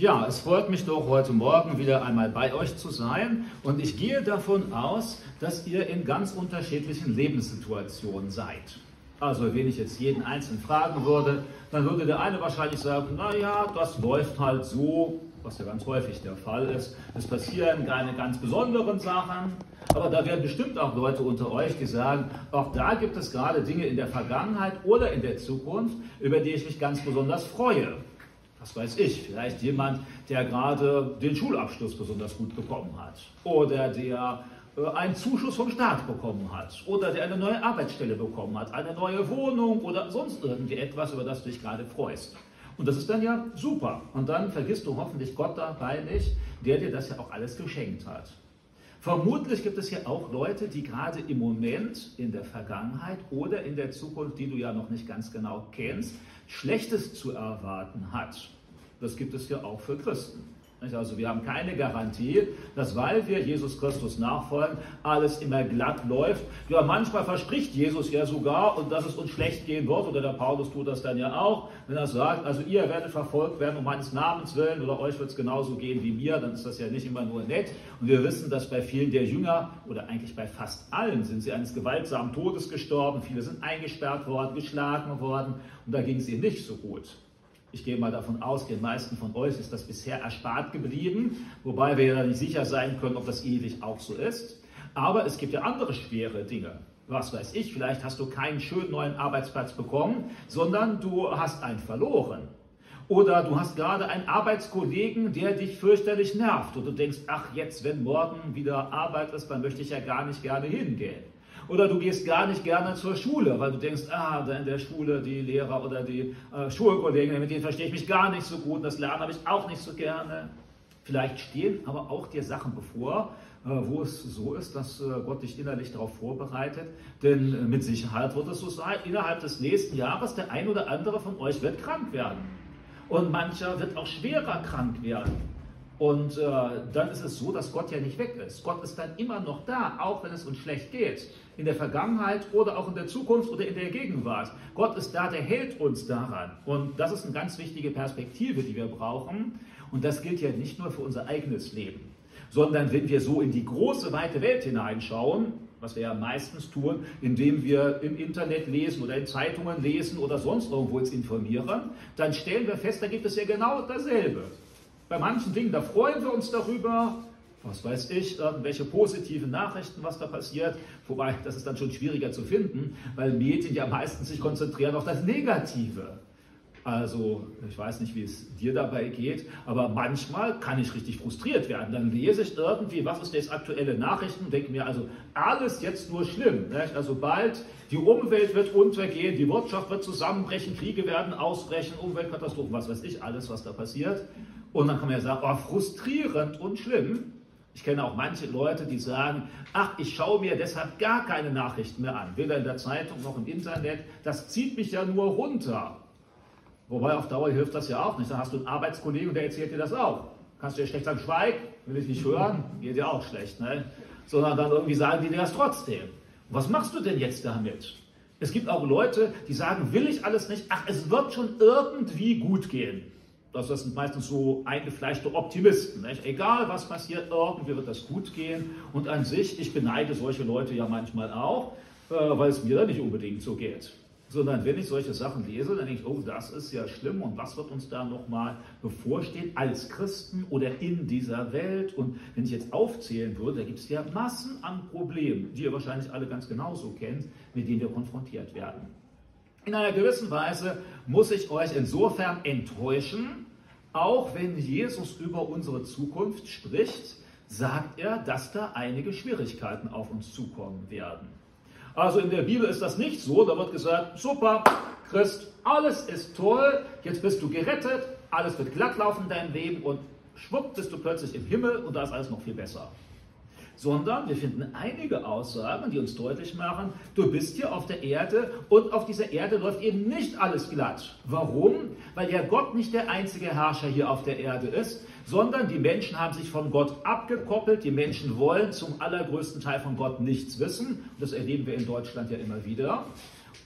Ja, es freut mich doch heute Morgen wieder einmal bei euch zu sein und ich gehe davon aus, dass ihr in ganz unterschiedlichen Lebenssituationen seid. Also wenn ich jetzt jeden Einzelnen fragen würde, dann würde der eine wahrscheinlich sagen, naja, das läuft halt so, was ja ganz häufig der Fall ist. Es passieren keine ganz besonderen Sachen, aber da werden bestimmt auch Leute unter euch, die sagen, auch da gibt es gerade Dinge in der Vergangenheit oder in der Zukunft, über die ich mich ganz besonders freue was weiß ich, vielleicht jemand, der gerade den Schulabschluss besonders gut bekommen hat oder der äh, einen Zuschuss vom Staat bekommen hat oder der eine neue Arbeitsstelle bekommen hat, eine neue Wohnung oder sonst irgendwie etwas, über das du dich gerade freust. Und das ist dann ja super. Und dann vergisst du hoffentlich Gott dabei nicht, der dir das ja auch alles geschenkt hat. Vermutlich gibt es hier auch Leute, die gerade im Moment in der Vergangenheit oder in der Zukunft, die du ja noch nicht ganz genau kennst, Schlechtes zu erwarten hat. Das gibt es ja auch für Christen. Also wir haben keine Garantie, dass weil wir Jesus Christus nachfolgen, alles immer glatt läuft. Ja, manchmal verspricht Jesus ja sogar, und dass es uns schlecht gehen wird, oder der Paulus tut das dann ja auch, wenn er sagt, also ihr werdet verfolgt werden um meines Namens willen, oder euch wird es genauso gehen wie mir, dann ist das ja nicht immer nur nett. Und wir wissen, dass bei vielen der Jünger, oder eigentlich bei fast allen, sind sie eines gewaltsamen Todes gestorben, viele sind eingesperrt worden, geschlagen worden, und da ging es ihnen nicht so gut. Ich gehe mal davon aus, den meisten von euch ist das bisher erspart geblieben, wobei wir ja nicht sicher sein können, ob das ewig auch so ist. Aber es gibt ja andere schwere Dinge. Was weiß ich, vielleicht hast du keinen schönen neuen Arbeitsplatz bekommen, sondern du hast einen verloren. Oder du hast gerade einen Arbeitskollegen, der dich fürchterlich nervt und du denkst, ach jetzt, wenn morgen wieder Arbeit ist, dann möchte ich ja gar nicht gerne hingehen. Oder du gehst gar nicht gerne zur Schule, weil du denkst, ah, da in der Schule die Lehrer oder die äh, Schulkollegen, mit denen verstehe ich mich gar nicht so gut, das Lernen habe ich auch nicht so gerne. Vielleicht stehen aber auch dir Sachen bevor, äh, wo es so ist, dass äh, Gott dich innerlich darauf vorbereitet. Denn äh, mit Sicherheit wird es so sein, innerhalb des nächsten Jahres der ein oder andere von euch wird krank werden. Und mancher wird auch schwerer krank werden. Und äh, dann ist es so, dass Gott ja nicht weg ist. Gott ist dann immer noch da, auch wenn es uns schlecht geht. In der Vergangenheit oder auch in der Zukunft oder in der Gegenwart. Gott ist da, der hält uns daran. Und das ist eine ganz wichtige Perspektive, die wir brauchen. Und das gilt ja nicht nur für unser eigenes Leben, sondern wenn wir so in die große, weite Welt hineinschauen, was wir ja meistens tun, indem wir im Internet lesen oder in Zeitungen lesen oder sonst irgendwo uns informieren, dann stellen wir fest, da gibt es ja genau dasselbe. Bei manchen Dingen, da freuen wir uns darüber, was weiß ich, irgendwelche positiven Nachrichten, was da passiert. Wobei, das ist dann schon schwieriger zu finden, weil Medien ja meistens sich konzentrieren auf das Negative. Also, ich weiß nicht, wie es dir dabei geht, aber manchmal kann ich richtig frustriert werden. Dann lese ich irgendwie, was ist jetzt aktuelle Nachrichten, denke mir also, alles jetzt nur schlimm. Nicht? Also bald, die Umwelt wird untergehen, die Wirtschaft wird zusammenbrechen, Kriege werden ausbrechen, Umweltkatastrophen, was weiß ich, alles, was da passiert. Und dann kann man ja sagen, oh, frustrierend und schlimm. Ich kenne auch manche Leute, die sagen, ach, ich schaue mir deshalb gar keine Nachrichten mehr an, weder in der Zeitung noch im Internet. Das zieht mich ja nur runter. Wobei auf Dauer hilft das ja auch nicht. Dann hast du einen Arbeitskollegen, der erzählt dir das auch. Kannst du ja schlecht sagen, schweig, will ich nicht hören, geht dir auch schlecht. Ne? Sondern dann irgendwie sagen die dir das trotzdem. was machst du denn jetzt damit? Es gibt auch Leute, die sagen, will ich alles nicht, ach, es wird schon irgendwie gut gehen. Das sind meistens so eingefleischte Optimisten. Nicht? Egal was passiert, irgendwie wird das gut gehen. Und an sich, ich beneide solche Leute ja manchmal auch, äh, weil es mir da nicht unbedingt so geht. Sondern wenn ich solche Sachen lese, dann denke ich, oh, das ist ja schlimm und was wird uns da nochmal bevorstehen als Christen oder in dieser Welt? Und wenn ich jetzt aufzählen würde, da gibt es ja Massen an Problemen, die ihr wahrscheinlich alle ganz genauso kennt, mit denen wir konfrontiert werden. In einer gewissen Weise muss ich euch insofern enttäuschen, auch wenn Jesus über unsere Zukunft spricht, sagt er, dass da einige Schwierigkeiten auf uns zukommen werden. Also in der Bibel ist das nicht so, da wird gesagt, super, Christ, alles ist toll, jetzt bist du gerettet, alles wird glatt laufen in deinem Leben und schwupp bist du plötzlich im Himmel und da ist alles noch viel besser sondern wir finden einige Aussagen, die uns deutlich machen, du bist hier auf der Erde und auf dieser Erde läuft eben nicht alles glatt. Warum? Weil ja Gott nicht der einzige Herrscher hier auf der Erde ist, sondern die Menschen haben sich von Gott abgekoppelt, die Menschen wollen zum allergrößten Teil von Gott nichts wissen. Das erleben wir in Deutschland ja immer wieder.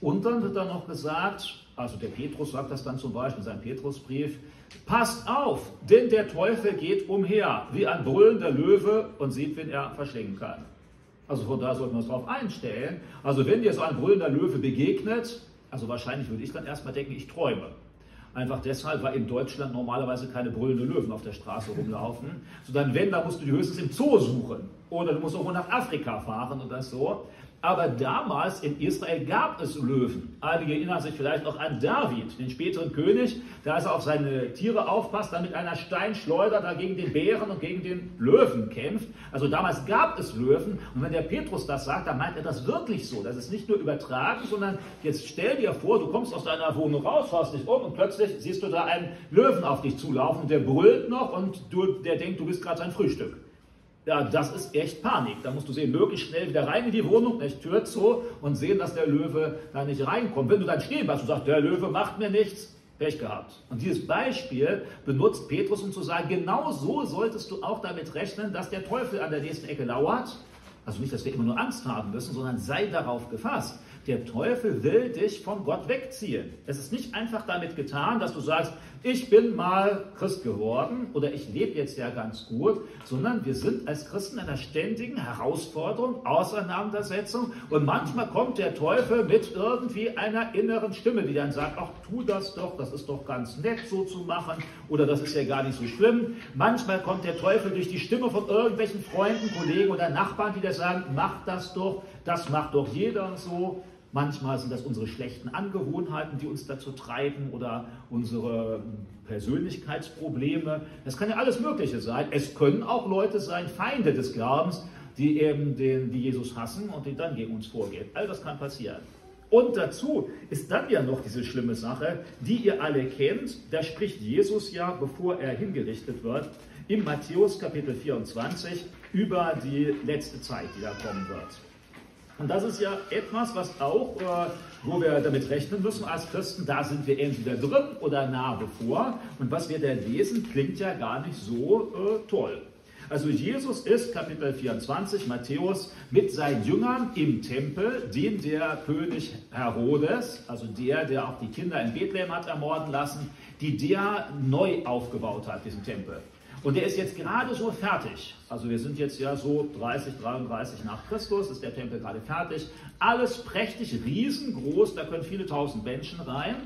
Und dann wird dann noch gesagt, Also der Petrus sagt das dann zum Beispiel in seinem Petrusbrief. Passt auf, denn der Teufel geht umher wie ein brüllender Löwe und sieht, wen er verschlingen kann. Also von da sollten wir uns darauf einstellen. Also wenn dir so ein brüllender Löwe begegnet, also wahrscheinlich würde ich dann erstmal denken, ich träume. Einfach deshalb, weil in Deutschland normalerweise keine brüllenden Löwen auf der Straße rumlaufen. Sondern wenn, da musst du die höchstens im Zoo suchen. Oder du musst auch nach Afrika fahren und das so. Aber damals in Israel gab es Löwen. Einige erinnern sich vielleicht noch an David, den späteren König, als er auf seine Tiere aufpasst, dann mit einer Steinschleuder da gegen den Bären und gegen den Löwen kämpft. Also damals gab es Löwen. Und wenn der Petrus das sagt, dann meint er das wirklich so. Das ist nicht nur übertragen, sondern jetzt stell dir vor, du kommst aus deiner Wohnung raus, schaust dich um und plötzlich siehst du da einen Löwen auf dich zulaufen und der brüllt noch und du, der denkt, du bist gerade sein Frühstück. Ja, das ist echt Panik. Da musst du sehen, möglichst schnell wieder rein in die Wohnung, nicht Tür zu und sehen, dass der Löwe da nicht reinkommt. Wenn du dann stehen bleibst und sagst, der Löwe macht mir nichts, Pech gehabt. Und dieses Beispiel benutzt Petrus, um zu sagen, genau so solltest du auch damit rechnen, dass der Teufel an der nächsten Ecke lauert. Also nicht, dass wir immer nur Angst haben müssen, sondern sei darauf gefasst. Der Teufel will dich von Gott wegziehen. Es ist nicht einfach damit getan, dass du sagst, ich bin mal Christ geworden oder ich lebe jetzt ja ganz gut, sondern wir sind als Christen in einer ständigen Herausforderung, Auseinandersetzung und manchmal kommt der Teufel mit irgendwie einer inneren Stimme, die dann sagt, ach tu das doch, das ist doch ganz nett so zu machen oder das ist ja gar nicht so schlimm. Manchmal kommt der Teufel durch die Stimme von irgendwelchen Freunden, Kollegen oder Nachbarn, die da sagen, mach das doch, das macht doch jeder so. Manchmal sind das unsere schlechten Angewohnheiten, die uns dazu treiben oder unsere Persönlichkeitsprobleme. Das kann ja alles Mögliche sein. Es können auch Leute sein, Feinde des Glaubens, die eben den, die Jesus hassen und die dann gegen uns vorgehen. All das kann passieren. Und dazu ist dann ja noch diese schlimme Sache, die ihr alle kennt. Da spricht Jesus ja, bevor er hingerichtet wird, im Matthäus Kapitel 24 über die letzte Zeit, die da kommen wird. Und das ist ja etwas, was auch, äh, wo wir damit rechnen müssen als Christen, da sind wir entweder drin oder nah bevor. Und was wir da lesen, klingt ja gar nicht so äh, toll. Also Jesus ist, Kapitel 24, Matthäus, mit seinen Jüngern im Tempel, den der König Herodes, also der, der auch die Kinder in Bethlehem hat ermorden lassen, die der neu aufgebaut hat, diesen Tempel. Und der ist jetzt gerade so fertig. Also wir sind jetzt ja so 30, 33 nach Christus, ist der Tempel gerade fertig. Alles prächtig, riesengroß, da können viele tausend Menschen rein.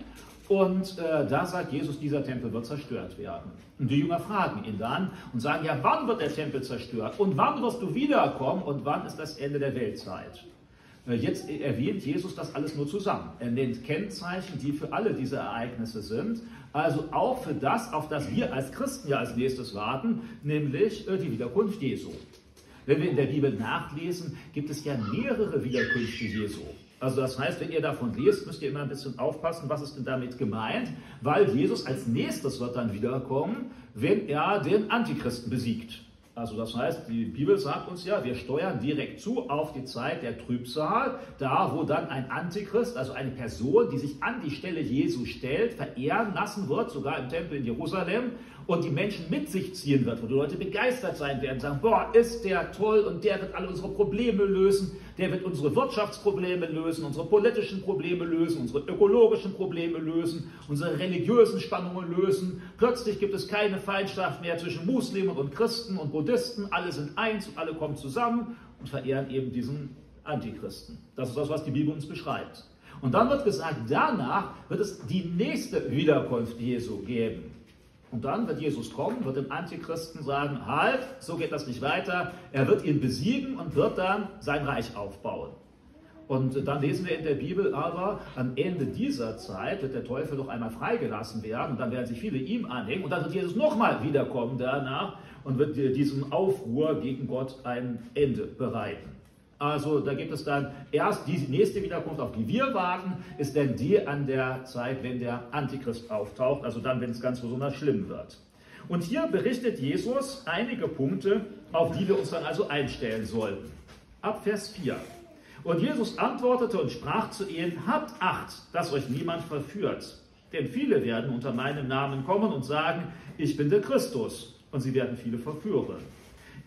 Und äh, da sagt Jesus, dieser Tempel wird zerstört werden. Und die Jünger fragen ihn dann und sagen, ja, wann wird der Tempel zerstört? Und wann wirst du wiederkommen? Und wann ist das Ende der Weltzeit? Äh, jetzt erwähnt Jesus das alles nur zusammen. Er nennt Kennzeichen, die für alle diese Ereignisse sind. Also auch für das, auf das wir als Christen ja als nächstes warten, nämlich äh, die Wiederkunft Jesu. Wenn wir in der Bibel nachlesen, gibt es ja mehrere Wiederkünfte Jesu. Also das heißt, wenn ihr davon lest, müsst ihr immer ein bisschen aufpassen, was ist denn damit gemeint, weil Jesus als nächstes wird dann wiederkommen, wenn er den Antichristen besiegt. Also das heißt, die Bibel sagt uns ja, wir steuern direkt zu auf die Zeit der Trübsal, da wo dann ein Antichrist, also eine Person, die sich an die Stelle Jesu stellt, verehren lassen wird, sogar im Tempel in Jerusalem und die Menschen mit sich ziehen wird, wo die Leute begeistert sein werden, sagen, boah, ist der toll und der wird alle unsere Probleme lösen, der wird unsere Wirtschaftsprobleme lösen, unsere politischen Probleme lösen, unsere ökologischen Probleme lösen, unsere religiösen Spannungen lösen. Plötzlich gibt es keine Feindschaft mehr zwischen Muslimen und Christen und Buddhisten, alle sind eins und alle kommen zusammen und verehren eben diesen Antichristen. Das ist das, was die Bibel uns beschreibt. Und dann wird gesagt, danach wird es die nächste Wiederkunft Jesu geben. Und dann wird Jesus kommen, wird dem Antichristen sagen, halt, so geht das nicht weiter. Er wird ihn besiegen und wird dann sein Reich aufbauen. Und dann lesen wir in der Bibel aber, am Ende dieser Zeit wird der Teufel noch einmal freigelassen werden und dann werden sich viele ihm anhängen und dann wird Jesus nochmal wiederkommen danach und wird diesem Aufruhr gegen Gott ein Ende bereiten. Also da gibt es dann erst die nächste Wiederkunft, auf die wir warten, ist dann die an der Zeit, wenn der Antichrist auftaucht, also dann, wenn es ganz besonders schlimm wird. Und hier berichtet Jesus einige Punkte, auf die wir uns dann also einstellen sollten. Ab Vers 4. Und Jesus antwortete und sprach zu ihnen, habt Acht, dass euch niemand verführt. Denn viele werden unter meinem Namen kommen und sagen, ich bin der Christus. Und sie werden viele verführen.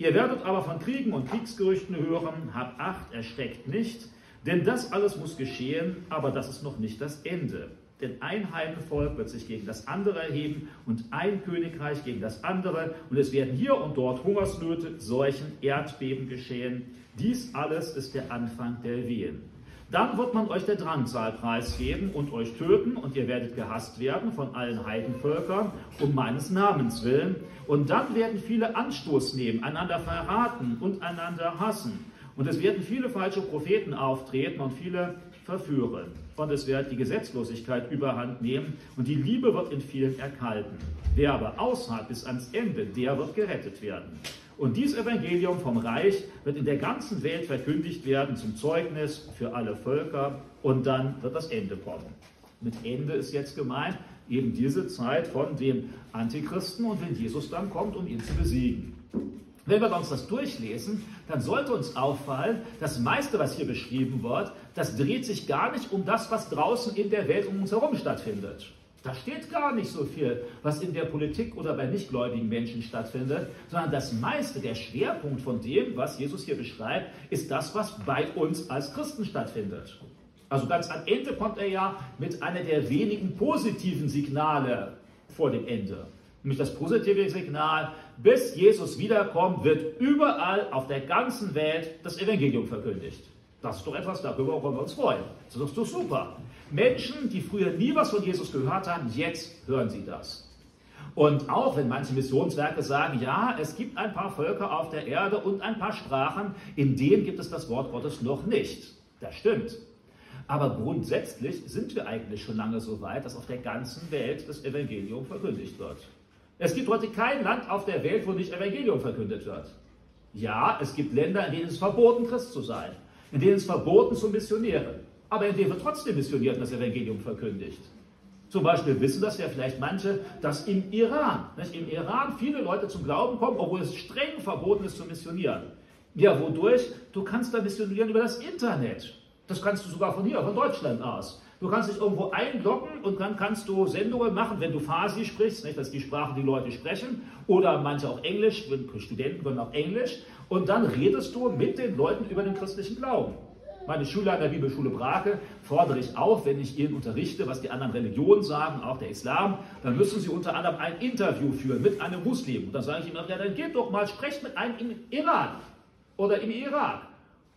Ihr werdet aber von Kriegen und Kriegsgerüchten hören, habt Acht, erschreckt nicht, denn das alles muss geschehen, aber das ist noch nicht das Ende. denn ein Heidenvolk wird sich gegen das andere erheben und ein Königreich gegen das andere. Und es werden hier und dort Hungersnöte, Seuchen, Erdbeben geschehen. Dies alles ist der Anfang der Wehen. Dann wird man euch der Drangsal preisgeben und euch töten, und ihr werdet gehasst werden von allen Heidenvölkern um meines Namens willen. Und dann werden viele Anstoß nehmen, einander verraten und einander hassen. Und es werden viele falsche Propheten auftreten und viele verführen. Und es wird die Gesetzlosigkeit überhand nehmen und die Liebe wird in vielen erkalten. Wer aber aushält bis ans Ende, der wird gerettet werden. Und dieses Evangelium vom Reich wird in der ganzen Welt verkündigt werden zum Zeugnis für alle Völker und dann wird das Ende kommen. Mit Ende ist jetzt gemeint eben diese Zeit von dem Antichristen und wenn Jesus dann kommt, um ihn zu besiegen. Wenn wir uns das durchlesen, dann sollte uns auffallen, das meiste, was hier beschrieben wird, das dreht sich gar nicht um das, was draußen in der Welt um uns herum stattfindet. Da steht gar nicht so viel, was in der Politik oder bei nichtgläubigen Menschen stattfindet, sondern das meiste, der Schwerpunkt von dem, was Jesus hier beschreibt, ist das, was bei uns als Christen stattfindet. Also ganz am Ende kommt er ja mit einer der wenigen positiven Signale vor dem Ende. Nämlich das positive Signal, bis Jesus wiederkommt, wird überall auf der ganzen Welt das Evangelium verkündigt. Das ist doch etwas, darüber wollen wir uns freuen. Das ist doch super. Menschen, die früher nie was von Jesus gehört haben, jetzt hören sie das. Und auch wenn manche Missionswerke sagen, ja, es gibt ein paar Völker auf der Erde und ein paar Sprachen, in denen gibt es das Wort Gottes noch nicht. Das stimmt. Aber grundsätzlich sind wir eigentlich schon lange so weit, dass auf der ganzen Welt das Evangelium verkündigt wird. Es gibt heute kein Land auf der Welt, wo nicht Evangelium verkündet wird. Ja, es gibt Länder, in denen es verboten, Christ zu sein, in denen es verboten zu missionieren aber in dem wird trotzdem missioniert und das Evangelium verkündigt. Zum Beispiel wissen das ja vielleicht manche, dass im Iran, nicht, im Iran viele Leute zum Glauben kommen, obwohl es streng verboten ist zu missionieren. Ja, wodurch? Du kannst da missionieren über das Internet. Das kannst du sogar von hier, von Deutschland aus. Du kannst dich irgendwo einloggen und dann kannst du Sendungen machen, wenn du Farsi sprichst, nicht, das ist die Sprache, die Leute sprechen, oder manche auch Englisch, Studenten können auch Englisch, und dann redest du mit den Leuten über den christlichen Glauben. Meine Schüler an der Bibelschule Brake fordere ich auf, wenn ich ihnen unterrichte, was die anderen Religionen sagen, auch der Islam, dann müssen sie unter anderem ein Interview führen mit einem Muslim. Und dann sage ich ihnen, ja, dann geht doch mal, sprecht mit einem im Iran oder im Irak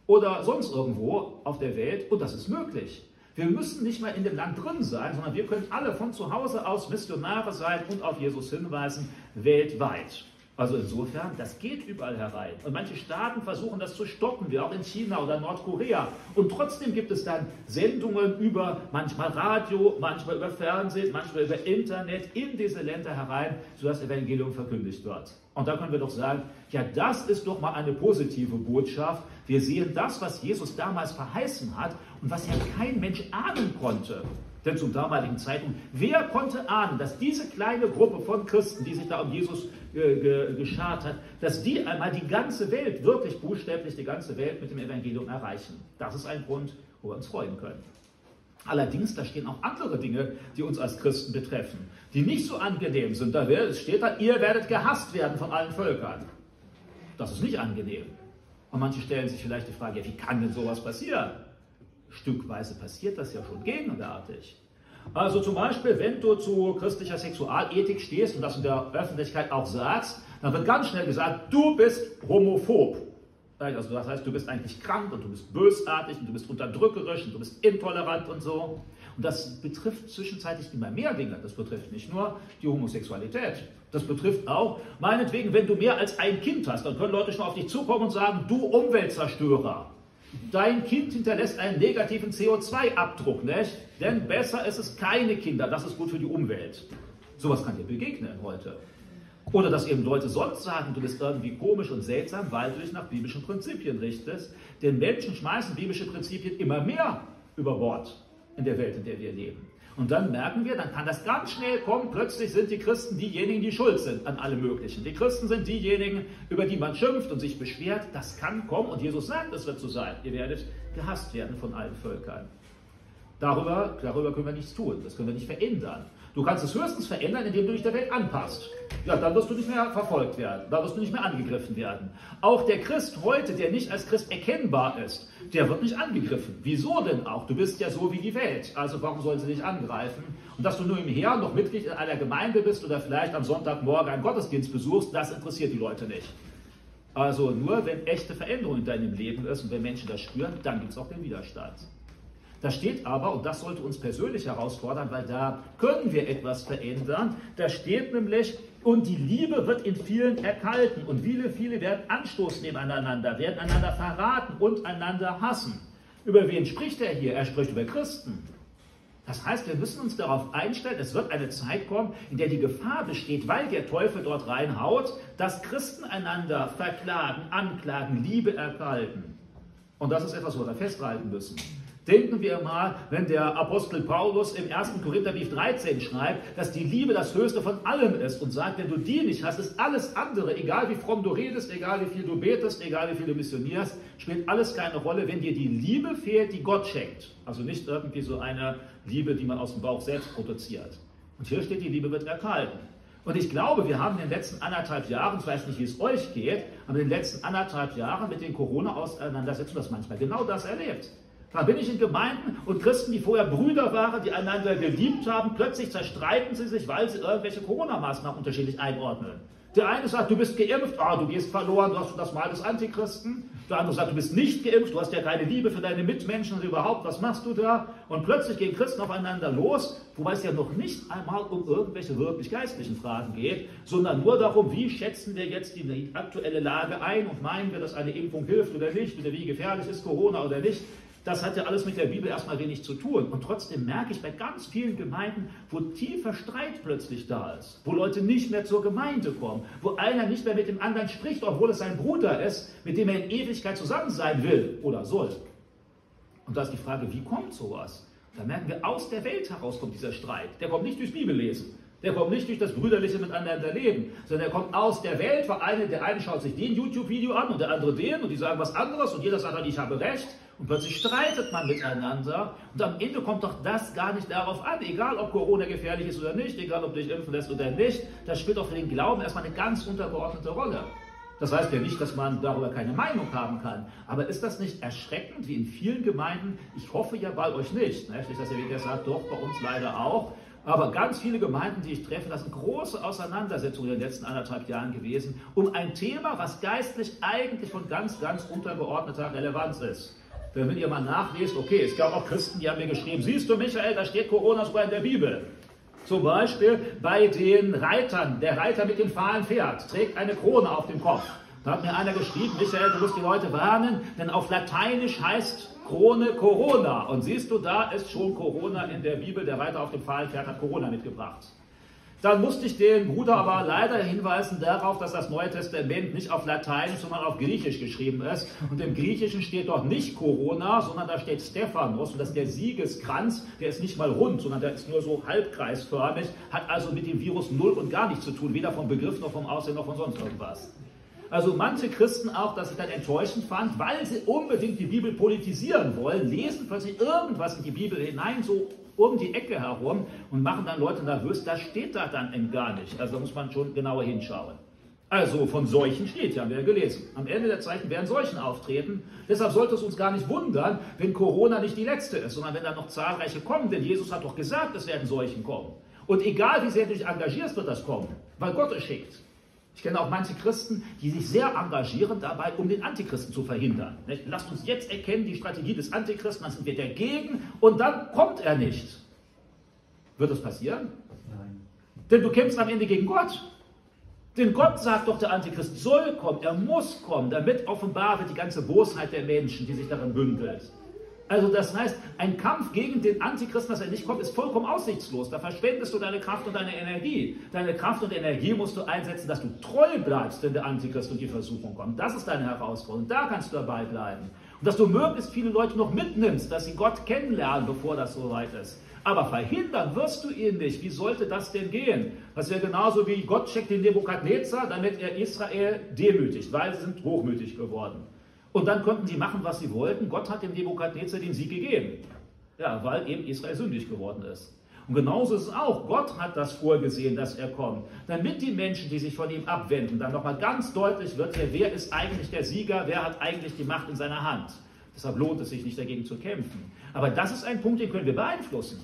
oder sonst irgendwo auf der Welt und das ist möglich. Wir müssen nicht mal in dem Land drin sein, sondern wir können alle von zu Hause aus Missionare sein und auf Jesus hinweisen, weltweit. Also insofern, das geht überall herein. Und manche Staaten versuchen das zu stoppen, wie auch in China oder Nordkorea. Und trotzdem gibt es dann Sendungen über manchmal Radio, manchmal über Fernsehen, manchmal über Internet in diese Länder herein, sodass Evangelium verkündigt wird. Und da können wir doch sagen, ja, das ist doch mal eine positive Botschaft. Wir sehen das, was Jesus damals verheißen hat und was ja kein Mensch ahnen konnte. Denn zum damaligen Zeitpunkt, wer konnte ahnen, dass diese kleine Gruppe von Christen, die sich da um Jesus geschart hat, dass die einmal die ganze Welt, wirklich buchstäblich die ganze Welt mit dem Evangelium erreichen? Das ist ein Grund, wo wir uns freuen können. Allerdings, da stehen auch andere Dinge, die uns als Christen betreffen, die nicht so angenehm sind. Da steht da, ihr werdet gehasst werden von allen Völkern. Das ist nicht angenehm. Und manche stellen sich vielleicht die Frage, ja, wie kann denn sowas passieren? Stückweise passiert das ja schon gegenwärtig. Also zum Beispiel, wenn du zu christlicher Sexualethik stehst und das in der Öffentlichkeit auch sagst, dann wird ganz schnell gesagt, du bist homophob. Also das heißt, du bist eigentlich krank und du bist bösartig und du bist unterdrückerisch und du bist intolerant und so. Und das betrifft zwischenzeitlich immer mehr Dinge. Das betrifft nicht nur die Homosexualität. Das betrifft auch, meinetwegen, wenn du mehr als ein Kind hast, dann können Leute schon auf dich zukommen und sagen, du Umweltzerstörer. Dein Kind hinterlässt einen negativen CO2-Abdruck, nicht? Denn besser ist es keine Kinder, das ist gut für die Umwelt. Sowas kann dir begegnen heute. Oder dass eben Leute sonst sagen, du bist irgendwie komisch und seltsam, weil du dich nach biblischen Prinzipien richtest. Denn Menschen schmeißen biblische Prinzipien immer mehr über Bord in der Welt, in der wir leben. Und dann merken wir, dann kann das ganz schnell kommen, plötzlich sind die Christen diejenigen, die schuld sind an allem Möglichen. Die Christen sind diejenigen, über die man schimpft und sich beschwert. Das kann kommen und Jesus sagt, es wird so sein. Ihr werdet gehasst werden von allen Völkern. Darüber, darüber können wir nichts tun, das können wir nicht verändern. Du kannst es höchstens verändern, indem du dich der Welt anpasst. ja, dann wirst du nicht mehr verfolgt werden, dann wirst du nicht mehr angegriffen werden. Auch der Christ heute, der nicht als Christ erkennbar ist, der wird nicht angegriffen. Wieso denn auch? Du bist ja so wie die Welt, also warum sollen sie dich angreifen? Und dass du nur im Heer noch Mitglied in einer Gemeinde bist oder vielleicht am Sonntagmorgen einen Gottesdienst besuchst, das interessiert die Leute nicht. Also nur wenn echte Veränderung in deinem Leben ist und wenn Menschen das spüren, dann gibt es auch den Widerstand. Da steht aber, und das sollte uns persönlich herausfordern, weil da können wir etwas verändern, da steht nämlich, und die Liebe wird in vielen erkalten und viele, viele werden Anstoß nehmen aneinander, werden einander verraten und einander hassen. Über wen spricht er hier? Er spricht über Christen. Das heißt, wir müssen uns darauf einstellen, es wird eine Zeit kommen, in der die Gefahr besteht, weil der Teufel dort reinhaut, dass Christen einander verklagen, anklagen, Liebe erkalten. Und das ist etwas, wo wir festhalten müssen. Denken wir mal, wenn der Apostel Paulus im 1. Korintherbrief 13 schreibt, dass die Liebe das Höchste von allem ist und sagt, wenn du die nicht hast, ist alles andere, egal wie fromm du redest, egal wie viel du betest, egal wie viel du missionierst, spielt alles keine Rolle, wenn dir die Liebe fehlt, die Gott schenkt. Also nicht irgendwie so eine Liebe, die man aus dem Bauch selbst produziert. Und hier steht, die Liebe wird erkalten. Und ich glaube, wir haben in den letzten anderthalb Jahren, ich weiß nicht, wie es euch geht, aber in den letzten anderthalb Jahren mit den Corona-Auseinandersetzungen das manchmal genau das erlebt. Da bin ich in Gemeinden und Christen, die vorher Brüder waren, die einander geliebt haben, plötzlich zerstreiten sie sich, weil sie irgendwelche Corona-Maßnahmen unterschiedlich einordnen. Der eine sagt, du bist geimpft, ah, du gehst verloren, du hast das Mal des Antichristen. Der andere sagt, du bist nicht geimpft, du hast ja keine Liebe für deine Mitmenschen und überhaupt, was machst du da? Und plötzlich gehen Christen aufeinander los, wobei es ja noch nicht einmal um irgendwelche wirklich geistlichen Fragen geht, sondern nur darum, wie schätzen wir jetzt die aktuelle Lage ein und meinen wir, dass eine Impfung hilft oder nicht, oder wie gefährlich ist Corona oder nicht. Das hat ja alles mit der Bibel erstmal wenig zu tun. Und trotzdem merke ich bei ganz vielen Gemeinden, wo tiefer Streit plötzlich da ist, wo Leute nicht mehr zur Gemeinde kommen, wo einer nicht mehr mit dem anderen spricht, obwohl es sein Bruder ist, mit dem er in Ewigkeit zusammen sein will oder soll. Und da ist die Frage, wie kommt sowas? Da merken wir, aus der Welt heraus kommt dieser Streit. Der kommt nicht durchs Bibellesen. Der kommt nicht durch das brüderliche Miteinander leben, sondern der kommt aus der Welt, weil eine, der eine schaut sich den YouTube-Video an und der andere den und die sagen was anderes und jeder sagt, ich habe recht und plötzlich streitet man miteinander und am Ende kommt doch das gar nicht darauf an, egal ob Corona gefährlich ist oder nicht, egal ob du dich impfen lässt oder nicht, das spielt doch für den Glauben erstmal eine ganz untergeordnete Rolle. Das heißt ja nicht, dass man darüber keine Meinung haben kann. Aber ist das nicht erschreckend, wie in vielen Gemeinden? Ich hoffe ja bei euch nicht. Ne? Nicht, dass ihr wieder sagt, doch, bei uns leider auch. Aber ganz viele Gemeinden, die ich treffe, das sind große Auseinandersetzungen in den letzten anderthalb Jahren gewesen, um ein Thema, was geistlich eigentlich von ganz, ganz untergeordneter Relevanz ist. Wenn ihr mal nachlest, okay, es gab auch Christen, die haben mir geschrieben, siehst du Michael, da steht Corona sogar in der Bibel. Zum Beispiel bei den Reitern, der Reiter mit dem fahlen Pferd trägt eine Krone auf dem Kopf. Da hat mir einer geschrieben, Michael, du musst die Leute warnen, denn auf Lateinisch heißt Krone Corona. Und siehst du, da ist schon Corona in der Bibel, der Reiter auf dem fahlen Pferd hat Corona mitgebracht. Dann musste ich den Bruder aber leider hinweisen darauf, dass das Neue Testament nicht auf Latein, sondern auf Griechisch geschrieben ist. Und im Griechischen steht dort nicht Corona, sondern da steht Stephanos. Und das ist der Siegeskranz, der ist nicht mal rund, sondern der ist nur so halbkreisförmig, hat also mit dem Virus null und gar nichts zu tun, weder vom Begriff noch vom Aussehen noch von sonst irgendwas. Also manche Christen auch, dass ich dann enttäuschend fand, weil sie unbedingt die Bibel politisieren wollen, lesen plötzlich irgendwas in die Bibel hinein, so um die Ecke herum und machen dann Leute nervös. Das steht da dann eben gar nicht. Also da muss man schon genauer hinschauen. Also von Seuchen steht, haben wir ja gelesen. Am Ende der Zeichen werden Seuchen auftreten. Deshalb sollte es uns gar nicht wundern, wenn Corona nicht die letzte ist, sondern wenn da noch zahlreiche kommen. Denn Jesus hat doch gesagt, es werden Seuchen kommen. Und egal wie sehr du dich engagierst, wird das kommen, weil Gott es schickt. Ich kenne auch manche Christen, die sich sehr engagieren dabei, um den Antichristen zu verhindern. Lasst uns jetzt erkennen die Strategie des Antichristen, dann sind wir dagegen und dann kommt er nicht. Wird das passieren? Nein. Denn du kämpfst am Ende gegen Gott. Denn Gott sagt doch, der Antichrist soll kommen, er muss kommen, damit offenbar wird die ganze Bosheit der Menschen, die sich darin bündelt. Also das heißt, ein Kampf gegen den Antichristen, dass er nicht kommt, ist vollkommen aussichtslos. Da verschwendest du deine Kraft und deine Energie. Deine Kraft und Energie musst du einsetzen, dass du treu bleibst, wenn der Antichrist und die Versuchung kommt. Das ist deine Herausforderung. Da kannst du dabei bleiben. Und dass du möglichst viele Leute noch mitnimmst, dass sie Gott kennenlernen, bevor das soweit ist. Aber verhindern wirst du ihn nicht. Wie sollte das denn gehen? Das wäre genauso wie Gott checkt den Nebukadnezar, damit er Israel demütigt, weil sie sind hochmütig geworden. Und dann konnten sie machen, was sie wollten. Gott hat dem Nebukadnezar den Sieg gegeben. Ja, weil eben Israel sündig geworden ist. Und genauso ist es auch. Gott hat das vorgesehen, dass er kommt. Damit die Menschen, die sich von ihm abwenden, dann nochmal ganz deutlich wird, wer ist eigentlich der Sieger, wer hat eigentlich die Macht in seiner Hand. Deshalb lohnt es sich nicht dagegen zu kämpfen. Aber das ist ein Punkt, den können wir beeinflussen.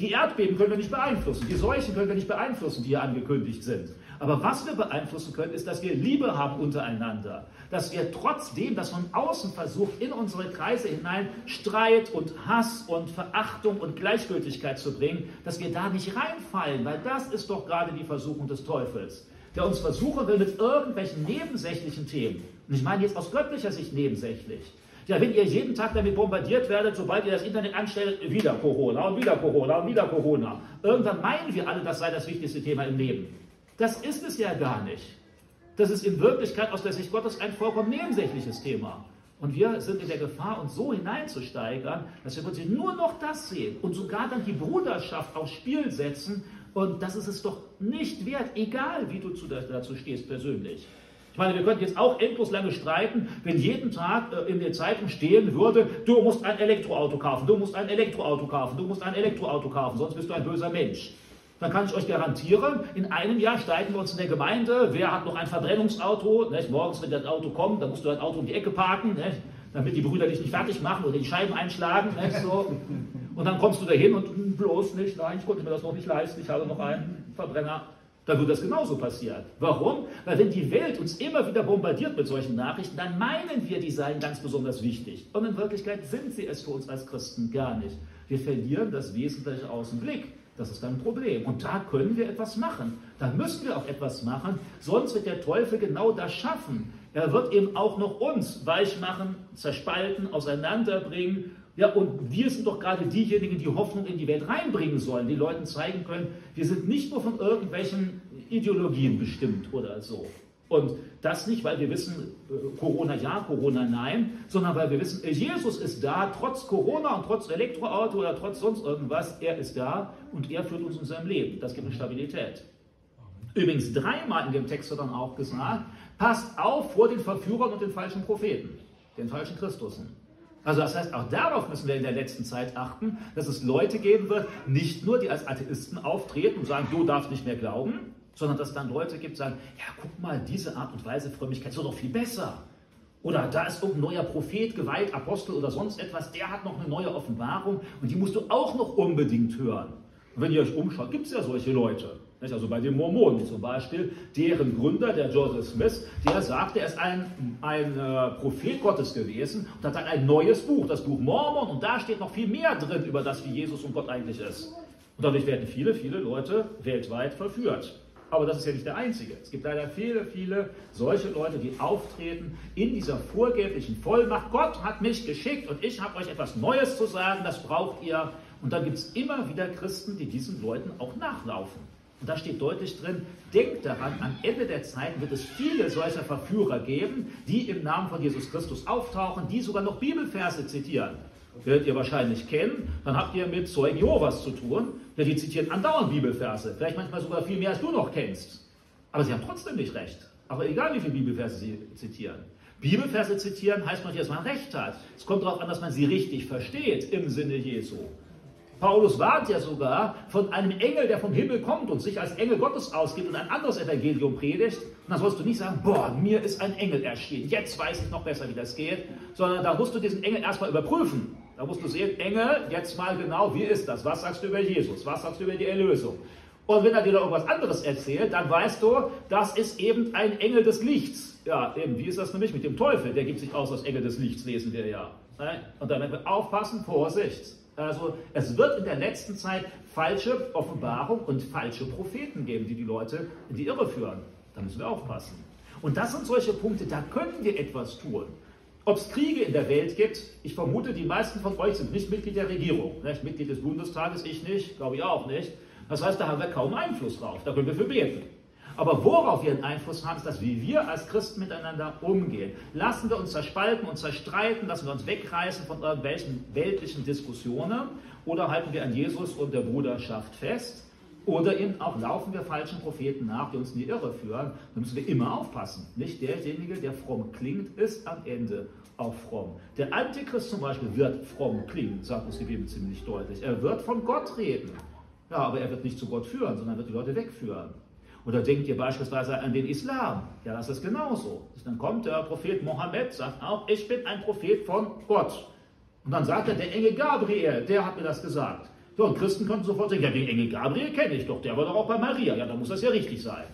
Die Erdbeben können wir nicht beeinflussen, die Seuchen können wir nicht beeinflussen, die hier angekündigt sind. Aber was wir beeinflussen können, ist, dass wir Liebe haben untereinander. Dass wir trotzdem, dass von außen versucht, in unsere Kreise hinein Streit und Hass und Verachtung und Gleichgültigkeit zu bringen, dass wir da nicht reinfallen, weil das ist doch gerade die Versuchung des Teufels, der uns versuchen will mit irgendwelchen nebensächlichen Themen. Und ich meine jetzt aus göttlicher Sicht nebensächlich. Ja, wenn ihr jeden Tag damit bombardiert werdet, sobald ihr das Internet anstellt, wieder Corona und wieder Corona und wieder Corona. Irgendwann meinen wir alle, das sei das wichtigste Thema im Leben. Das ist es ja gar nicht. Das ist in Wirklichkeit aus der Sicht Gottes ein vollkommen nebensächliches Thema. Und wir sind in der Gefahr, uns so hineinzusteigern, dass wir plötzlich nur noch das sehen und sogar dann die Bruderschaft aufs Spiel setzen. Und das ist es doch nicht wert, egal wie du dazu stehst persönlich. Ich meine, wir könnten jetzt auch endlos lange streiten, wenn jeden Tag äh, in der Zeitung stehen würde, du musst ein Elektroauto kaufen, du musst ein Elektroauto kaufen, du musst ein Elektroauto kaufen, sonst bist du ein böser Mensch dann kann ich euch garantieren, in einem Jahr streiten wir uns in der Gemeinde, wer hat noch ein Verbrennungsauto. Nicht? Morgens, wenn das Auto kommt, dann musst du dein Auto um die Ecke parken, nicht? damit die Brüder dich nicht fertig machen oder die Scheiben einschlagen. Nicht? So. Und dann kommst du dahin und hm, bloß nicht, nein, ich konnte mir das noch nicht leisten, ich habe noch einen Verbrenner. Dann wird das genauso passieren. Warum? Weil wenn die Welt uns immer wieder bombardiert mit solchen Nachrichten, dann meinen wir, die seien ganz besonders wichtig. Und in Wirklichkeit sind sie es für uns als Christen gar nicht. Wir verlieren das Wesentliche aus dem Blick. Das ist ein Problem. Und da können wir etwas machen. Da müssen wir auch etwas machen, sonst wird der Teufel genau das schaffen. Er wird eben auch noch uns weich machen, zerspalten, auseinanderbringen. Ja, und wir sind doch gerade diejenigen, die Hoffnung in die Welt reinbringen sollen, die Leuten zeigen können, wir sind nicht nur von irgendwelchen Ideologien bestimmt oder so. Und das nicht, weil wir wissen, äh, Corona ja, Corona nein, sondern weil wir wissen, Jesus ist da, trotz Corona und trotz Elektroauto oder trotz sonst irgendwas, er ist da und er führt uns in seinem Leben. Das gibt eine Stabilität. Übrigens dreimal in dem Text wird dann auch gesagt, passt auf vor den Verführern und den falschen Propheten, den falschen Christusen. Also das heißt, auch darauf müssen wir in der letzten Zeit achten, dass es Leute geben wird, nicht nur die als Atheisten auftreten und sagen, du darfst nicht mehr glauben, sondern dass es dann Leute gibt, die sagen, ja, guck mal, diese Art und Weise Frömmigkeit ist doch noch viel besser. Oder da ist irgendein neuer Prophet, geweiht, Apostel oder sonst etwas, der hat noch eine neue Offenbarung und die musst du auch noch unbedingt hören. Und wenn ihr euch umschaut, gibt es ja solche Leute. Also bei den Mormonen zum Beispiel, deren Gründer, der Joseph Smith, der sagt, er ist ein, ein äh, Prophet Gottes gewesen und hat dann ein neues Buch, das Buch Mormon, und da steht noch viel mehr drin über das, wie Jesus und Gott eigentlich ist. Und dadurch werden viele, viele Leute weltweit verführt. Aber das ist ja nicht der einzige. Es gibt leider viele, viele solche Leute, die auftreten in dieser vorgeblichen Vollmacht. Gott hat mich geschickt und ich habe euch etwas Neues zu sagen, das braucht ihr. Und dann gibt es immer wieder Christen, die diesen Leuten auch nachlaufen. Und da steht deutlich drin, denkt daran, am Ende der Zeit wird es viele solcher Verführer geben, die im Namen von Jesus Christus auftauchen, die sogar noch Bibelverse zitieren werdet ihr wahrscheinlich kennen, dann habt ihr mit Zeugen Jehovas zu tun. Ja, die zitieren andauernd Bibelverse, vielleicht manchmal sogar viel mehr, als du noch kennst. Aber sie haben trotzdem nicht recht. Aber egal, wie viele Bibelverse sie zitieren. Bibelverse zitieren heißt nicht, dass man recht hat. Es kommt darauf an, dass man sie richtig versteht im Sinne Jesu. Paulus warnt ja sogar von einem Engel, der vom Himmel kommt und sich als Engel Gottes ausgibt und ein anderes Evangelium predigt. Und dann sollst du nicht sagen, boah, mir ist ein Engel erschienen, jetzt weiß ich noch besser, wie das geht, sondern da musst du diesen Engel erstmal überprüfen. Da musst du sehen, Engel, jetzt mal genau, wie ist das? Was sagst du über Jesus? Was sagst du über die Erlösung? Und wenn er dir da irgendwas anderes erzählt, dann weißt du, das ist eben ein Engel des Lichts. Ja, eben, wie ist das nämlich mit dem Teufel? Der gibt sich aus als Engel des Lichts, lesen wir ja. Und dann werden wir aufpassen, Vorsicht. Also es wird in der letzten Zeit falsche Offenbarung und falsche Propheten geben, die die Leute in die Irre führen. Da müssen wir aufpassen. Und das sind solche Punkte, da können wir etwas tun. Ob es Kriege in der Welt gibt, ich vermute, die meisten von euch sind nicht Mitglied der Regierung. Nicht? Mitglied des Bundestages, ich nicht, glaube ich auch nicht. Das heißt, da haben wir kaum Einfluss drauf. Da können wir für beten. Aber worauf wir einen Einfluss haben, ist das, wie wir als Christen miteinander umgehen. Lassen wir uns zerspalten und zerstreiten, lassen wir uns wegreißen von irgendwelchen weltlichen Diskussionen oder halten wir an Jesus und der Bruderschaft fest oder eben auch laufen wir falschen Propheten nach, die uns in die Irre führen. Da müssen wir immer aufpassen. Nicht derjenige, der fromm klingt, ist am Ende auch fromm. Der Antichrist zum Beispiel wird fromm klingen, sagt uns die Bibel ziemlich deutlich. Er wird von Gott reden. Ja, aber er wird nicht zu Gott führen, sondern wird die Leute wegführen. Oder denkt ihr beispielsweise an den Islam? Ja, das ist genauso. Dann kommt der Prophet Mohammed, sagt auch, ich bin ein Prophet von Gott. Und dann sagt er, der Engel Gabriel, der hat mir das gesagt. So, und Christen konnten sofort sagen, ja, den Engel Gabriel kenne ich doch, der war doch auch bei Maria. Ja, dann muss das ja richtig sein.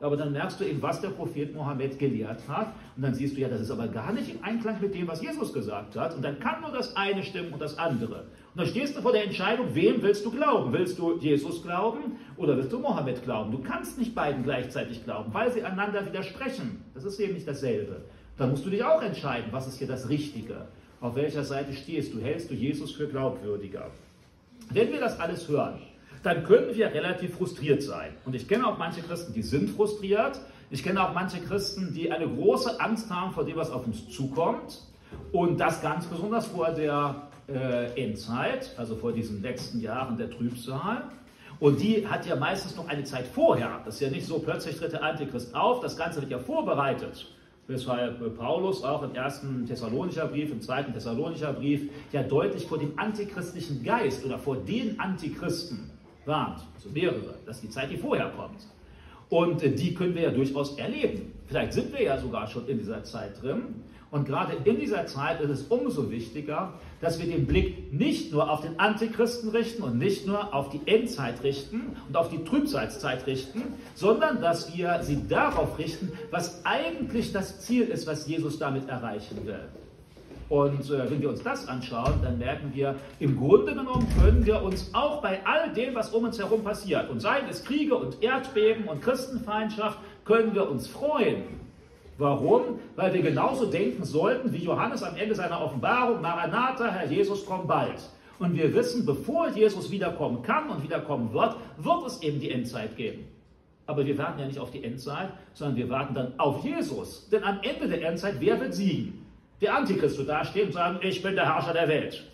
Aber dann merkst du eben, was der Prophet Mohammed gelehrt hat. Und dann siehst du, ja, das ist aber gar nicht im Einklang mit dem, was Jesus gesagt hat. Und dann kann nur das eine stimmen und das andere. Und dann stehst du vor der Entscheidung, wem willst du glauben? Willst du Jesus glauben oder willst du Mohammed glauben? Du kannst nicht beiden gleichzeitig glauben, weil sie einander widersprechen. Das ist eben nicht dasselbe. Dann musst du dich auch entscheiden, was ist hier das Richtige? Auf welcher Seite stehst du? Hältst du Jesus für glaubwürdiger? Wenn wir das alles hören, dann können wir relativ frustriert sein. Und ich kenne auch manche Christen, die sind frustriert. Ich kenne auch manche Christen, die eine große Angst haben vor dem, was auf uns zukommt. Und das ganz besonders vor der äh, Endzeit, also vor diesen letzten Jahren der Trübsal. Und die hat ja meistens noch eine Zeit vorher. Das ist ja nicht so, plötzlich tritt der Antichrist auf. Das Ganze wird ja vorbereitet. Weshalb Paulus auch im ersten Thessalonischer Brief, im zweiten Thessalonischer Brief ja deutlich vor dem antichristlichen Geist oder vor den Antichristen warnt, also mehrere, dass die Zeit, die vorher kommt. Und äh, die können wir ja durchaus erleben. Vielleicht sind wir ja sogar schon in dieser Zeit drin. Und gerade in dieser Zeit ist es umso wichtiger, dass wir den Blick nicht nur auf den Antichristen richten und nicht nur auf die Endzeit richten und auf die Trübsalzeit richten, sondern dass wir sie darauf richten, was eigentlich das Ziel ist, was Jesus damit erreichen will. Und äh, wenn wir uns das anschauen, dann merken wir, im Grunde genommen können wir uns auch bei all dem, was um uns herum passiert, und seien es Kriege und Erdbeben und Christenfeindschaft, können wir uns freuen. Warum? Weil wir genauso denken sollten wie Johannes am Ende seiner Offenbarung, Maranatha, Herr Jesus, komm bald. Und wir wissen, bevor Jesus wiederkommen kann und wiederkommen wird, wird es eben die Endzeit geben. Aber wir warten ja nicht auf die Endzeit, sondern wir warten dann auf Jesus. Denn am Ende der Endzeit, wer wird siegen? der Antichrist wird dastehen und sagen, ich bin der Herrscher der Welt.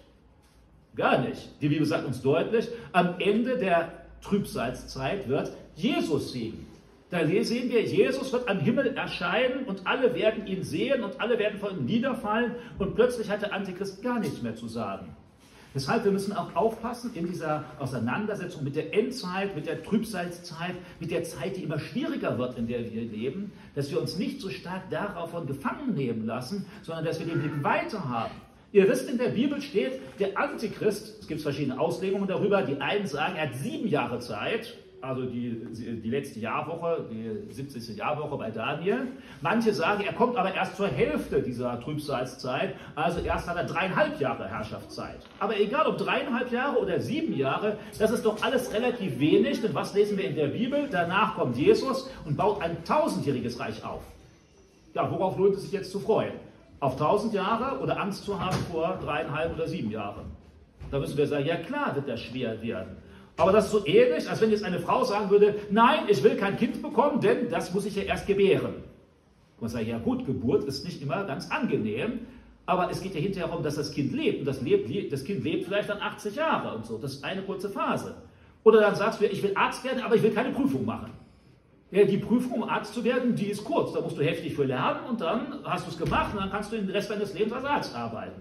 Gar nicht. Die Bibel sagt uns deutlich, am Ende der Trübsalzeit wird Jesus siegen. Da sehen wir, Jesus wird am Himmel erscheinen und alle werden ihn sehen und alle werden vor ihm niederfallen und plötzlich hat der Antichrist gar nichts mehr zu sagen. Deshalb, wir müssen auch aufpassen in dieser Auseinandersetzung mit der Endzeit, mit der Trübsalzeit, mit der Zeit, die immer schwieriger wird, in der wir leben, dass wir uns nicht so stark davon gefangen nehmen lassen, sondern dass wir den Blick weiter haben. Ihr wisst, in der Bibel steht, der Antichrist, es gibt verschiedene Auslegungen darüber, die einen sagen, er hat sieben Jahre Zeit, also die, die letzte Jahrwoche, die 70. Jahrwoche bei Daniel. Manche sagen, er kommt aber erst zur Hälfte dieser Trübsalzeit, also erst hat er dreieinhalb Jahre Herrschaftszeit. Aber egal ob dreieinhalb Jahre oder sieben Jahre, das ist doch alles relativ wenig, denn was lesen wir in der Bibel? Danach kommt Jesus und baut ein tausendjähriges Reich auf. Ja, worauf lohnt es sich jetzt zu freuen? Auf tausend Jahre oder Angst zu haben vor dreieinhalb oder sieben Jahren? Da müssen wir sagen, ja klar wird das schwer werden. Aber das ist so ähnlich, als wenn jetzt eine Frau sagen würde, nein, ich will kein Kind bekommen, denn das muss ich ja erst gebären. Man sagt, ja gut, Geburt ist nicht immer ganz angenehm, aber es geht ja hinterher darum, dass das Kind lebt. Und das, lebt, das Kind lebt vielleicht dann 80 Jahre und so. Das ist eine kurze Phase. Oder dann sagst du, ich will Arzt werden, aber ich will keine Prüfung machen. Ja, die Prüfung, um Arzt zu werden, die ist kurz. Da musst du heftig für lernen und dann hast du es gemacht und dann kannst du den Rest deines Lebens als Arzt arbeiten.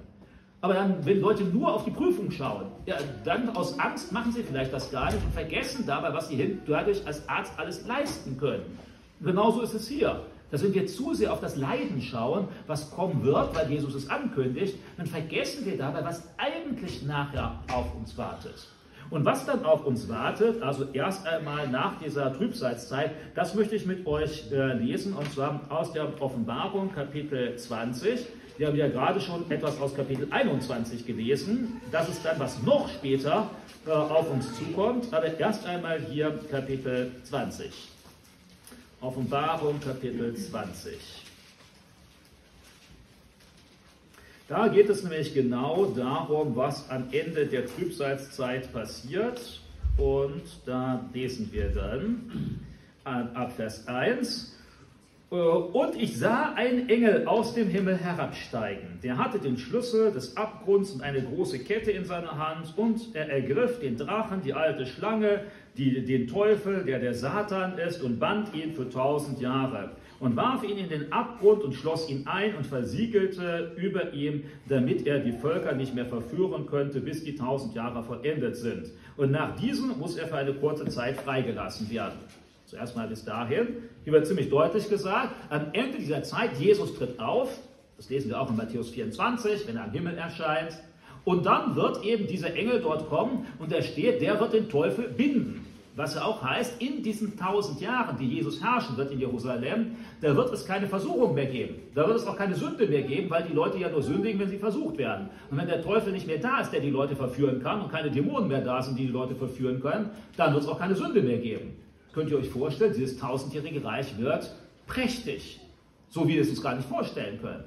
Aber dann, wenn Leute nur auf die Prüfung schauen, ja, dann aus Angst machen sie vielleicht das gar nicht und vergessen dabei, was sie dadurch als Arzt alles leisten können. Genauso ist es hier. Dass wenn wir zu sehr auf das Leiden schauen, was kommen wird, weil Jesus es ankündigt, dann vergessen wir dabei, was eigentlich nachher auf uns wartet. Und was dann auf uns wartet, also erst einmal nach dieser Trübsalzeit, das möchte ich mit euch äh, lesen, und zwar aus der Offenbarung Kapitel 20. Wir haben ja gerade schon etwas aus Kapitel 21 gelesen. Das ist dann, was noch später äh, auf uns zukommt. Aber erst einmal hier Kapitel 20. Offenbarung Kapitel 20. Da geht es nämlich genau darum, was am Ende der Trübsalzeit passiert. Und da lesen wir dann ab Vers 1. Äh, und ich sah einen Engel aus dem Himmel herabsteigen. Der hatte den Schlüssel des Abgrunds und eine große Kette in seiner Hand. Und er ergriff den Drachen, die alte Schlange, die, den Teufel, der der Satan ist, und band ihn für tausend Jahre. Und warf ihn in den Abgrund und schloss ihn ein und versiegelte über ihm, damit er die Völker nicht mehr verführen könnte, bis die tausend Jahre vollendet sind. Und nach diesem muss er für eine kurze Zeit freigelassen werden. Zuerst mal bis dahin. Hier wird ziemlich deutlich gesagt, am Ende dieser Zeit, Jesus tritt auf. Das lesen wir auch in Matthäus 24, wenn er am Himmel erscheint. Und dann wird eben dieser Engel dort kommen und er steht, der wird den Teufel binden. Was ja auch heißt, in diesen tausend Jahren, die Jesus herrschen wird in Jerusalem, da wird es keine Versuchung mehr geben. Da wird es auch keine Sünde mehr geben, weil die Leute ja nur sündigen, wenn sie versucht werden. Und wenn der Teufel nicht mehr da ist, der die Leute verführen kann und keine Dämonen mehr da sind, die die Leute verführen können, dann wird es auch keine Sünde mehr geben. Könnt ihr euch vorstellen, dieses tausendjährige Reich wird prächtig, so wie wir es uns gar nicht vorstellen können.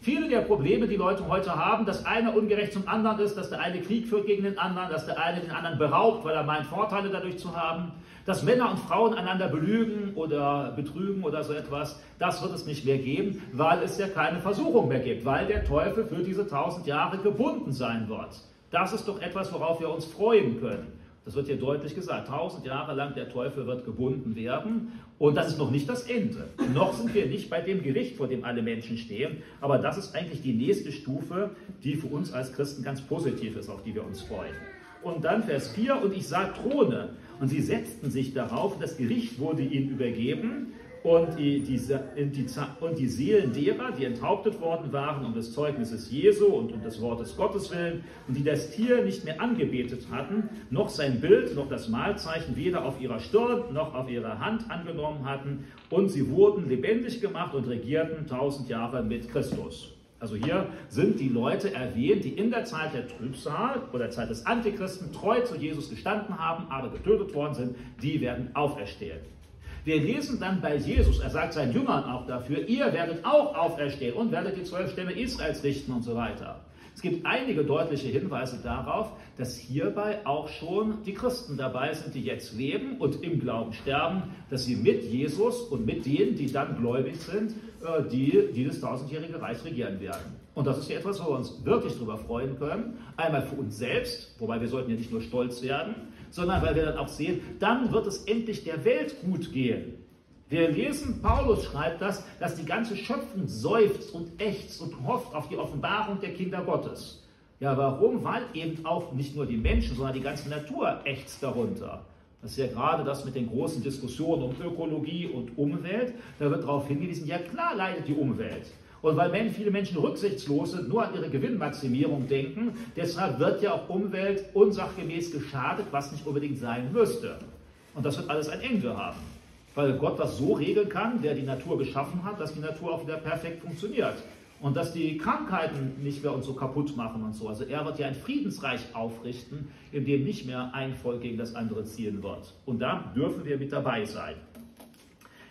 Viele der Probleme, die Leute heute haben, dass einer ungerecht zum anderen ist, dass der eine Krieg führt gegen den anderen, dass der eine den anderen beraubt, weil er meint, Vorteile dadurch zu haben, dass Männer und Frauen einander belügen oder betrügen oder so etwas, das wird es nicht mehr geben, weil es ja keine Versuchung mehr gibt, weil der Teufel für diese tausend Jahre gebunden sein wird. Das ist doch etwas, worauf wir uns freuen können. Das wird hier deutlich gesagt. Tausend Jahre lang der Teufel wird gebunden werden. Und das ist noch nicht das Ende. Noch sind wir nicht bei dem Gericht, vor dem alle Menschen stehen. Aber das ist eigentlich die nächste Stufe, die für uns als Christen ganz positiv ist, auf die wir uns freuen. Und dann Vers 4, und ich sah Throne, und sie setzten sich darauf, das Gericht wurde ihnen übergeben, und die, die, die, und die Seelen derer, die enthauptet worden waren um des Zeugnisses Jesu und um des Wortes Gottes willen und die das Tier nicht mehr angebetet hatten, noch sein Bild, noch das Mahlzeichen weder auf ihrer Stirn noch auf ihrer Hand angenommen hatten und sie wurden lebendig gemacht und regierten tausend Jahre mit Christus. Also hier sind die Leute erwähnt, die in der Zeit der Trübsal oder Zeit des Antichristen treu zu Jesus gestanden haben, aber getötet worden sind, die werden auferstehen. Wir lesen dann bei Jesus, er sagt seinen Jüngern auch dafür, ihr werdet auch auferstehen und werdet die zwölf Stämme Israels richten und so weiter. Es gibt einige deutliche Hinweise darauf, dass hierbei auch schon die Christen dabei sind, die jetzt leben und im Glauben sterben, dass sie mit Jesus und mit denen, die dann gläubig sind, äh, die dieses tausendjährige Reich regieren werden. Und das ist ja etwas, wo wir uns wirklich darüber freuen können. Einmal für uns selbst, wobei wir sollten ja nicht nur stolz werden, sondern weil wir dann auch sehen, dann wird es endlich der Welt gut gehen. Wir lesen, Paulus schreibt das, dass die ganze Schöpfung seufzt und ächzt und hofft auf die Offenbarung der Kinder Gottes. Ja, warum? Weil eben auch nicht nur die Menschen, sondern die ganze Natur ächzt darunter. Das ist ja gerade das mit den großen Diskussionen um Ökologie und Umwelt. Da wird darauf hingewiesen, ja klar leidet die Umwelt. Und weil viele Menschen rücksichtslos sind, nur an ihre Gewinnmaximierung denken, deshalb wird ja auch Umwelt unsachgemäß geschadet, was nicht unbedingt sein müsste. Und das wird alles ein Ende haben. Weil Gott das so regeln kann, der die Natur geschaffen hat, dass die Natur auch wieder perfekt funktioniert. Und dass die Krankheiten nicht mehr uns so kaputt machen und so. Also er wird ja ein Friedensreich aufrichten, in dem nicht mehr ein Volk gegen das andere ziehen wird. Und da dürfen wir mit dabei sein.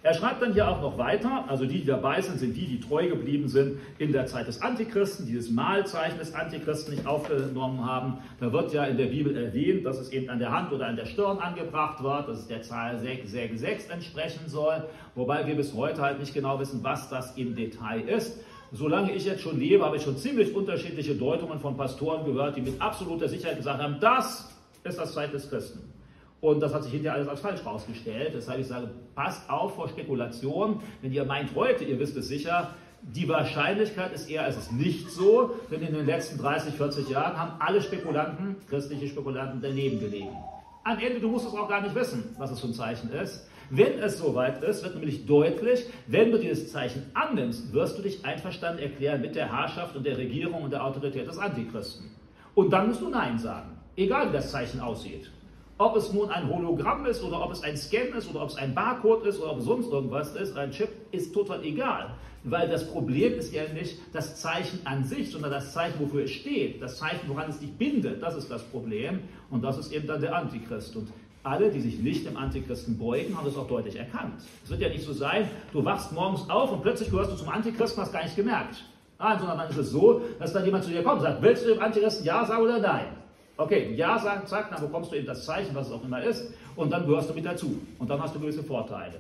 Er schreibt dann hier auch noch weiter, also die, die dabei sind, sind die, die treu geblieben sind in der Zeit des Antichristen, die dieses Mahlzeichen des Antichristen nicht aufgenommen haben. Da wird ja in der Bibel erwähnt, dass es eben an der Hand oder an der Stirn angebracht wird, dass es der Zahl 666 entsprechen soll, wobei wir bis heute halt nicht genau wissen, was das im Detail ist. Solange ich jetzt schon lebe, habe ich schon ziemlich unterschiedliche Deutungen von Pastoren gehört, die mit absoluter Sicherheit gesagt haben, das ist das Zeit des Christen. Und das hat sich hinterher alles als falsch rausgestellt. Deshalb ich sage, passt auf vor Spekulation. Wenn ihr meint heute, ihr wisst es sicher, die Wahrscheinlichkeit ist eher, es ist nicht so, denn in den letzten 30, 40 Jahren haben alle Spekulanten, christliche Spekulanten, daneben gelegen. Am Ende, du musst es auch gar nicht wissen, was es für ein Zeichen ist. Wenn es soweit ist, wird nämlich deutlich, wenn du dieses Zeichen annimmst, wirst du dich einverstanden erklären mit der Herrschaft und der Regierung und der Autorität des Antichristen. Und dann musst du Nein sagen, egal wie das Zeichen aussieht. Ob es nun ein Hologramm ist oder ob es ein Scan ist oder ob es ein Barcode ist oder ob es sonst irgendwas ist, ein Chip, ist total egal. Weil das Problem ist ja nicht das Zeichen an sich, sondern das Zeichen, wofür es steht. Das Zeichen, woran es dich bindet, das ist das Problem. Und das ist eben dann der Antichrist. Und alle, die sich nicht dem Antichristen beugen, haben das auch deutlich erkannt. Es wird ja nicht so sein, du wachst morgens auf und plötzlich gehörst du zum Antichristen, hast gar nicht gemerkt. Nein, sondern dann ist es so, dass dann jemand zu dir kommt und sagt, willst du dem Antichristen Ja sagen oder Nein? Okay, Ja sagen, zack, dann bekommst du eben das Zeichen, was es auch immer ist, und dann gehörst du mit dazu. Und dann hast du gewisse Vorteile.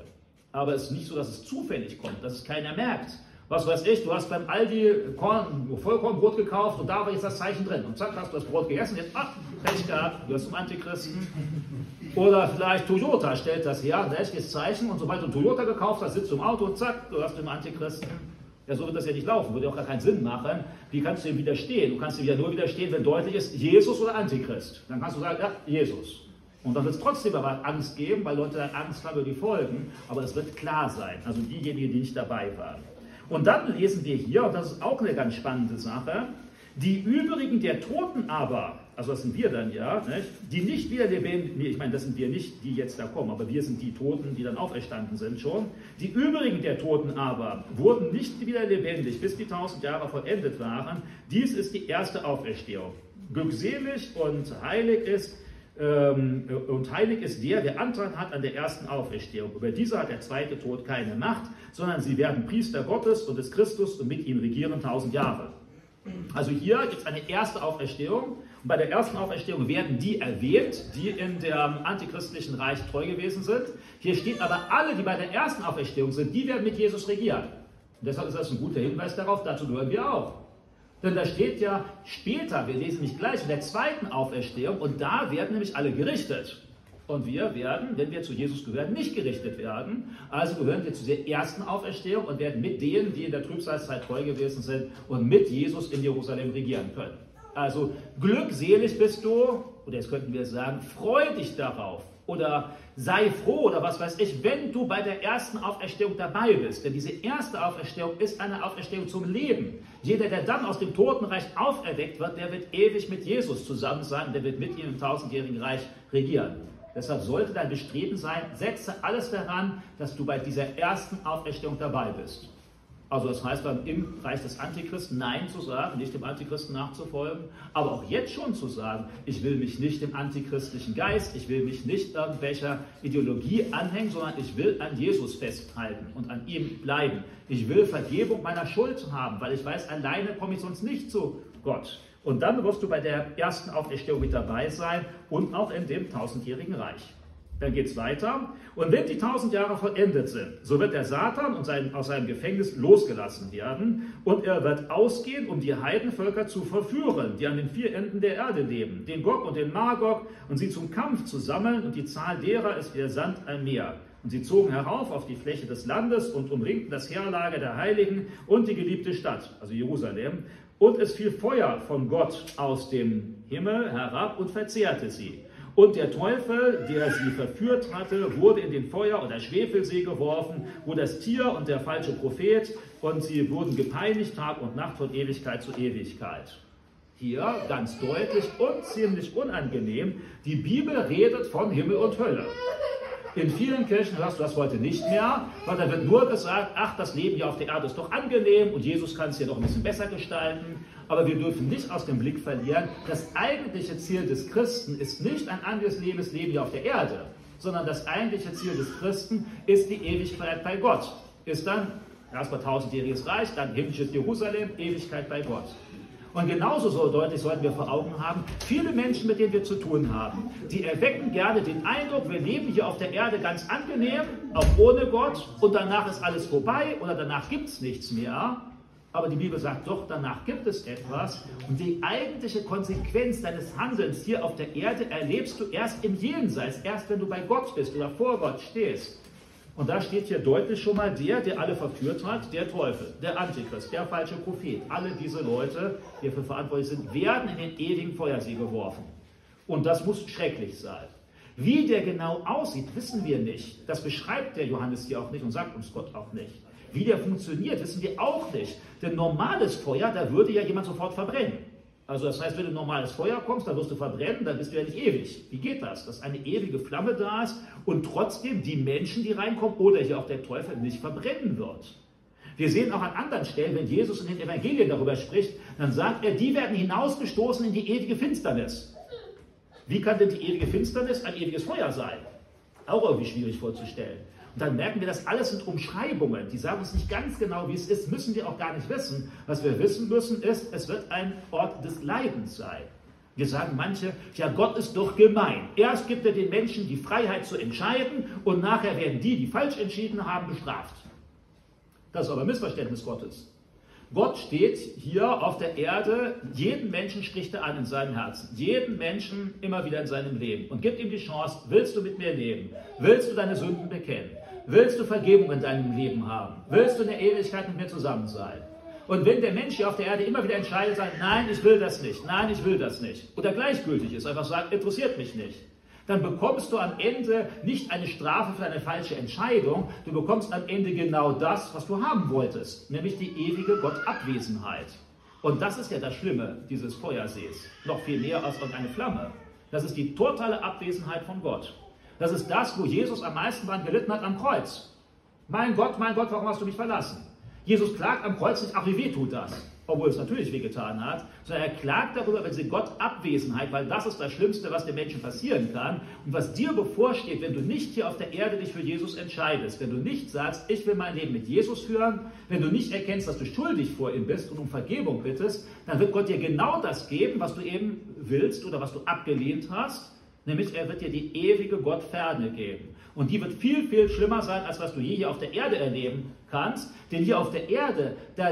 Aber es ist nicht so, dass es zufällig kommt, dass es keiner merkt. Was weiß ich, du hast beim Aldi Korn, Vollkornbrot gekauft und da war jetzt das Zeichen drin. Und zack, hast du das Brot gegessen, jetzt, ach, Pech gehabt, du hast zum Antichristen. Oder vielleicht Toyota stellt das her, ein richtiges Zeichen und sobald du Toyota gekauft hast, sitzt du im Auto und zack, du hast den Antichristen. Ja, so wird das ja nicht laufen, würde auch gar keinen Sinn machen. Wie kannst du ihm widerstehen? Du kannst ihm ja nur widerstehen, wenn deutlich ist, Jesus oder Antichrist. Dann kannst du sagen, ja, Jesus. Und dann wird es trotzdem aber Angst geben, weil Leute dann Angst haben über die Folgen, aber es wird klar sein, also diejenigen, die nicht dabei waren. Und dann lesen wir hier, und das ist auch eine ganz spannende Sache, die übrigen der Toten aber, also das sind wir dann ja, nicht, die nicht wieder lebendig, nee, ich meine, das sind wir nicht, die jetzt da kommen, aber wir sind die Toten, die dann auferstanden sind schon. Die übrigen der Toten aber wurden nicht wieder lebendig, bis die tausend Jahre vollendet waren. Dies ist die erste Auferstehung. Glückselig und heilig ist, ähm, und heilig ist der, der Antrag hat an der ersten Auferstehung. Über diese hat der zweite Tod keine Macht, sondern sie werden Priester Gottes und des Christus und mit ihm regieren tausend Jahre. Also hier gibt es eine erste Auferstehung. Und bei der ersten Auferstehung werden die erwähnt, die in dem antichristlichen Reich treu gewesen sind. Hier steht aber alle, die bei der ersten Auferstehung sind, die werden mit Jesus regieren. Und deshalb ist das ein guter Hinweis darauf, dazu gehören wir auch. Denn da steht ja später, wir lesen nicht gleich, in der zweiten Auferstehung, und da werden nämlich alle gerichtet. Und wir werden, wenn wir zu Jesus gehören, nicht gerichtet werden. Also gehören wir zu der ersten Auferstehung und werden mit denen, die in der Trübsalzeit treu gewesen sind und mit Jesus in Jerusalem regieren können. Also glückselig bist du, oder jetzt könnten wir sagen, freu dich darauf oder sei froh oder was weiß ich, wenn du bei der ersten Auferstehung dabei bist. Denn diese erste Auferstehung ist eine Auferstehung zum Leben. Jeder, der dann aus dem Totenreich auferweckt wird, der wird ewig mit Jesus zusammen sein, der wird mit ihm im tausendjährigen Reich regieren. Deshalb sollte dein Bestreben sein, setze alles daran, dass du bei dieser ersten Auferstehung dabei bist. Also das heißt dann im Reich des Antichristen Nein zu sagen, nicht dem Antichristen nachzufolgen, aber auch jetzt schon zu sagen, ich will mich nicht dem antichristlichen Geist, ich will mich nicht irgendwelcher Ideologie anhängen, sondern ich will an Jesus festhalten und an ihm bleiben. Ich will Vergebung meiner Schuld haben, weil ich weiß, alleine komme ich sonst nicht zu Gott. Und dann wirst du bei der ersten Auferstehung mit dabei sein und auch in dem tausendjährigen Reich. Dann geht es weiter. Und wenn die tausend Jahre vollendet sind, so wird der Satan und sein, aus seinem Gefängnis losgelassen werden und er wird ausgehen, um die Heidenvölker zu verführen, die an den vier Enden der Erde leben, den Gog und den Magog, und sie zum Kampf zu sammeln. Und die Zahl derer ist wie der Sand ein Meer. Und sie zogen herauf auf die Fläche des Landes und umringten das Heerlager der Heiligen und die geliebte Stadt, also Jerusalem. Und es fiel Feuer von Gott aus dem Himmel herab und verzehrte sie. Und der Teufel, der sie verführt hatte, wurde in den Feuer- oder Schwefelsee geworfen, wo das Tier und der falsche Prophet, und sie wurden gepeinigt Tag und Nacht von Ewigkeit zu Ewigkeit. Hier ganz deutlich und ziemlich unangenehm, die Bibel redet von Himmel und Hölle. In vielen Kirchen hörst du das heute nicht mehr, weil da wird nur gesagt, ach, das Leben hier auf der Erde ist doch angenehm und Jesus kann es hier noch ein bisschen besser gestalten. Aber wir dürfen nicht aus dem Blick verlieren, das eigentliche Ziel des Christen ist nicht ein angenehmes Leben hier auf der Erde, sondern das eigentliche Ziel des Christen ist die Ewigkeit bei Gott. Ist dann erstmal tausendjähriges Reich, dann himmlisches Jerusalem, Ewigkeit bei Gott. Und genauso so deutlich sollten wir vor Augen haben, viele Menschen, mit denen wir zu tun haben, die erwecken gerne den Eindruck, wir leben hier auf der Erde ganz angenehm, auch ohne Gott, und danach ist alles vorbei oder danach gibt es nichts mehr. Aber die Bibel sagt doch, danach gibt es etwas. Und die eigentliche Konsequenz deines Handelns hier auf der Erde erlebst du erst im Jenseits, erst wenn du bei Gott bist oder vor Gott stehst. Und da steht hier deutlich schon mal der, der alle verführt hat, der Teufel, der Antichrist, der falsche Prophet. Alle diese Leute, die dafür verantwortlich sind, werden in den ewigen Feuersee geworfen. Und das muss schrecklich sein. Wie der genau aussieht, wissen wir nicht. Das beschreibt der Johannes hier auch nicht und sagt uns Gott auch nicht. Wie der funktioniert, wissen wir auch nicht. Denn normales Feuer, da würde ja jemand sofort verbrennen. Also das heißt, wenn du normales Feuer kommst, dann wirst du verbrennen, dann bist du ja nicht ewig. Wie geht das? Dass eine ewige Flamme da ist und trotzdem die Menschen, die reinkommen oder hier auch der Teufel nicht verbrennen wird. Wir sehen auch an anderen Stellen, wenn Jesus in den Evangelien darüber spricht, dann sagt er, die werden hinausgestoßen in die ewige Finsternis. Wie kann denn die ewige Finsternis ein ewiges Feuer sein? Auch irgendwie schwierig vorzustellen. Und dann merken wir, das alles sind Umschreibungen. Die sagen uns nicht ganz genau, wie es ist, müssen wir auch gar nicht wissen. Was wir wissen müssen, ist, es wird ein Ort des Leidens sein. Wir sagen manche, ja, Gott ist doch gemein. Erst gibt er den Menschen die Freiheit zu entscheiden und nachher werden die, die falsch entschieden haben, bestraft. Das ist aber ein Missverständnis Gottes. Gott steht hier auf der Erde, jeden Menschen spricht er an in seinem Herzen, jeden Menschen immer wieder in seinem Leben und gibt ihm die Chance, willst du mit mir leben? Willst du deine Sünden bekennen? Willst du Vergebung in deinem Leben haben? Willst du in der Ewigkeit mit mir zusammen sein? Und wenn der Mensch hier auf der Erde immer wieder entscheidet, sagt, nein, ich will das nicht, nein, ich will das nicht, oder gleichgültig ist, einfach sagt, interessiert mich nicht, dann bekommst du am Ende nicht eine Strafe für eine falsche Entscheidung, du bekommst am Ende genau das, was du haben wolltest, nämlich die ewige Gottabwesenheit. Und das ist ja das Schlimme dieses Feuersees, noch viel mehr als eine Flamme. Das ist die totale Abwesenheit von Gott. Das ist das, wo Jesus am meisten dran gelitten hat am Kreuz. Mein Gott, mein Gott, warum hast du mich verlassen? Jesus klagt am Kreuz nicht, ach wie weh tut das, obwohl es natürlich wehgetan hat, sondern er klagt darüber über diese Gottabwesenheit, weil das ist das Schlimmste, was dem Menschen passieren kann und was dir bevorsteht, wenn du nicht hier auf der Erde dich für Jesus entscheidest, wenn du nicht sagst, ich will mein Leben mit Jesus führen, wenn du nicht erkennst, dass du schuldig vor ihm bist und um Vergebung bittest, dann wird Gott dir genau das geben, was du eben willst oder was du abgelehnt hast, nämlich er wird dir die ewige Gottferne geben. Und die wird viel, viel schlimmer sein, als was du je hier auf der Erde erleben kannst. Denn hier auf der Erde, da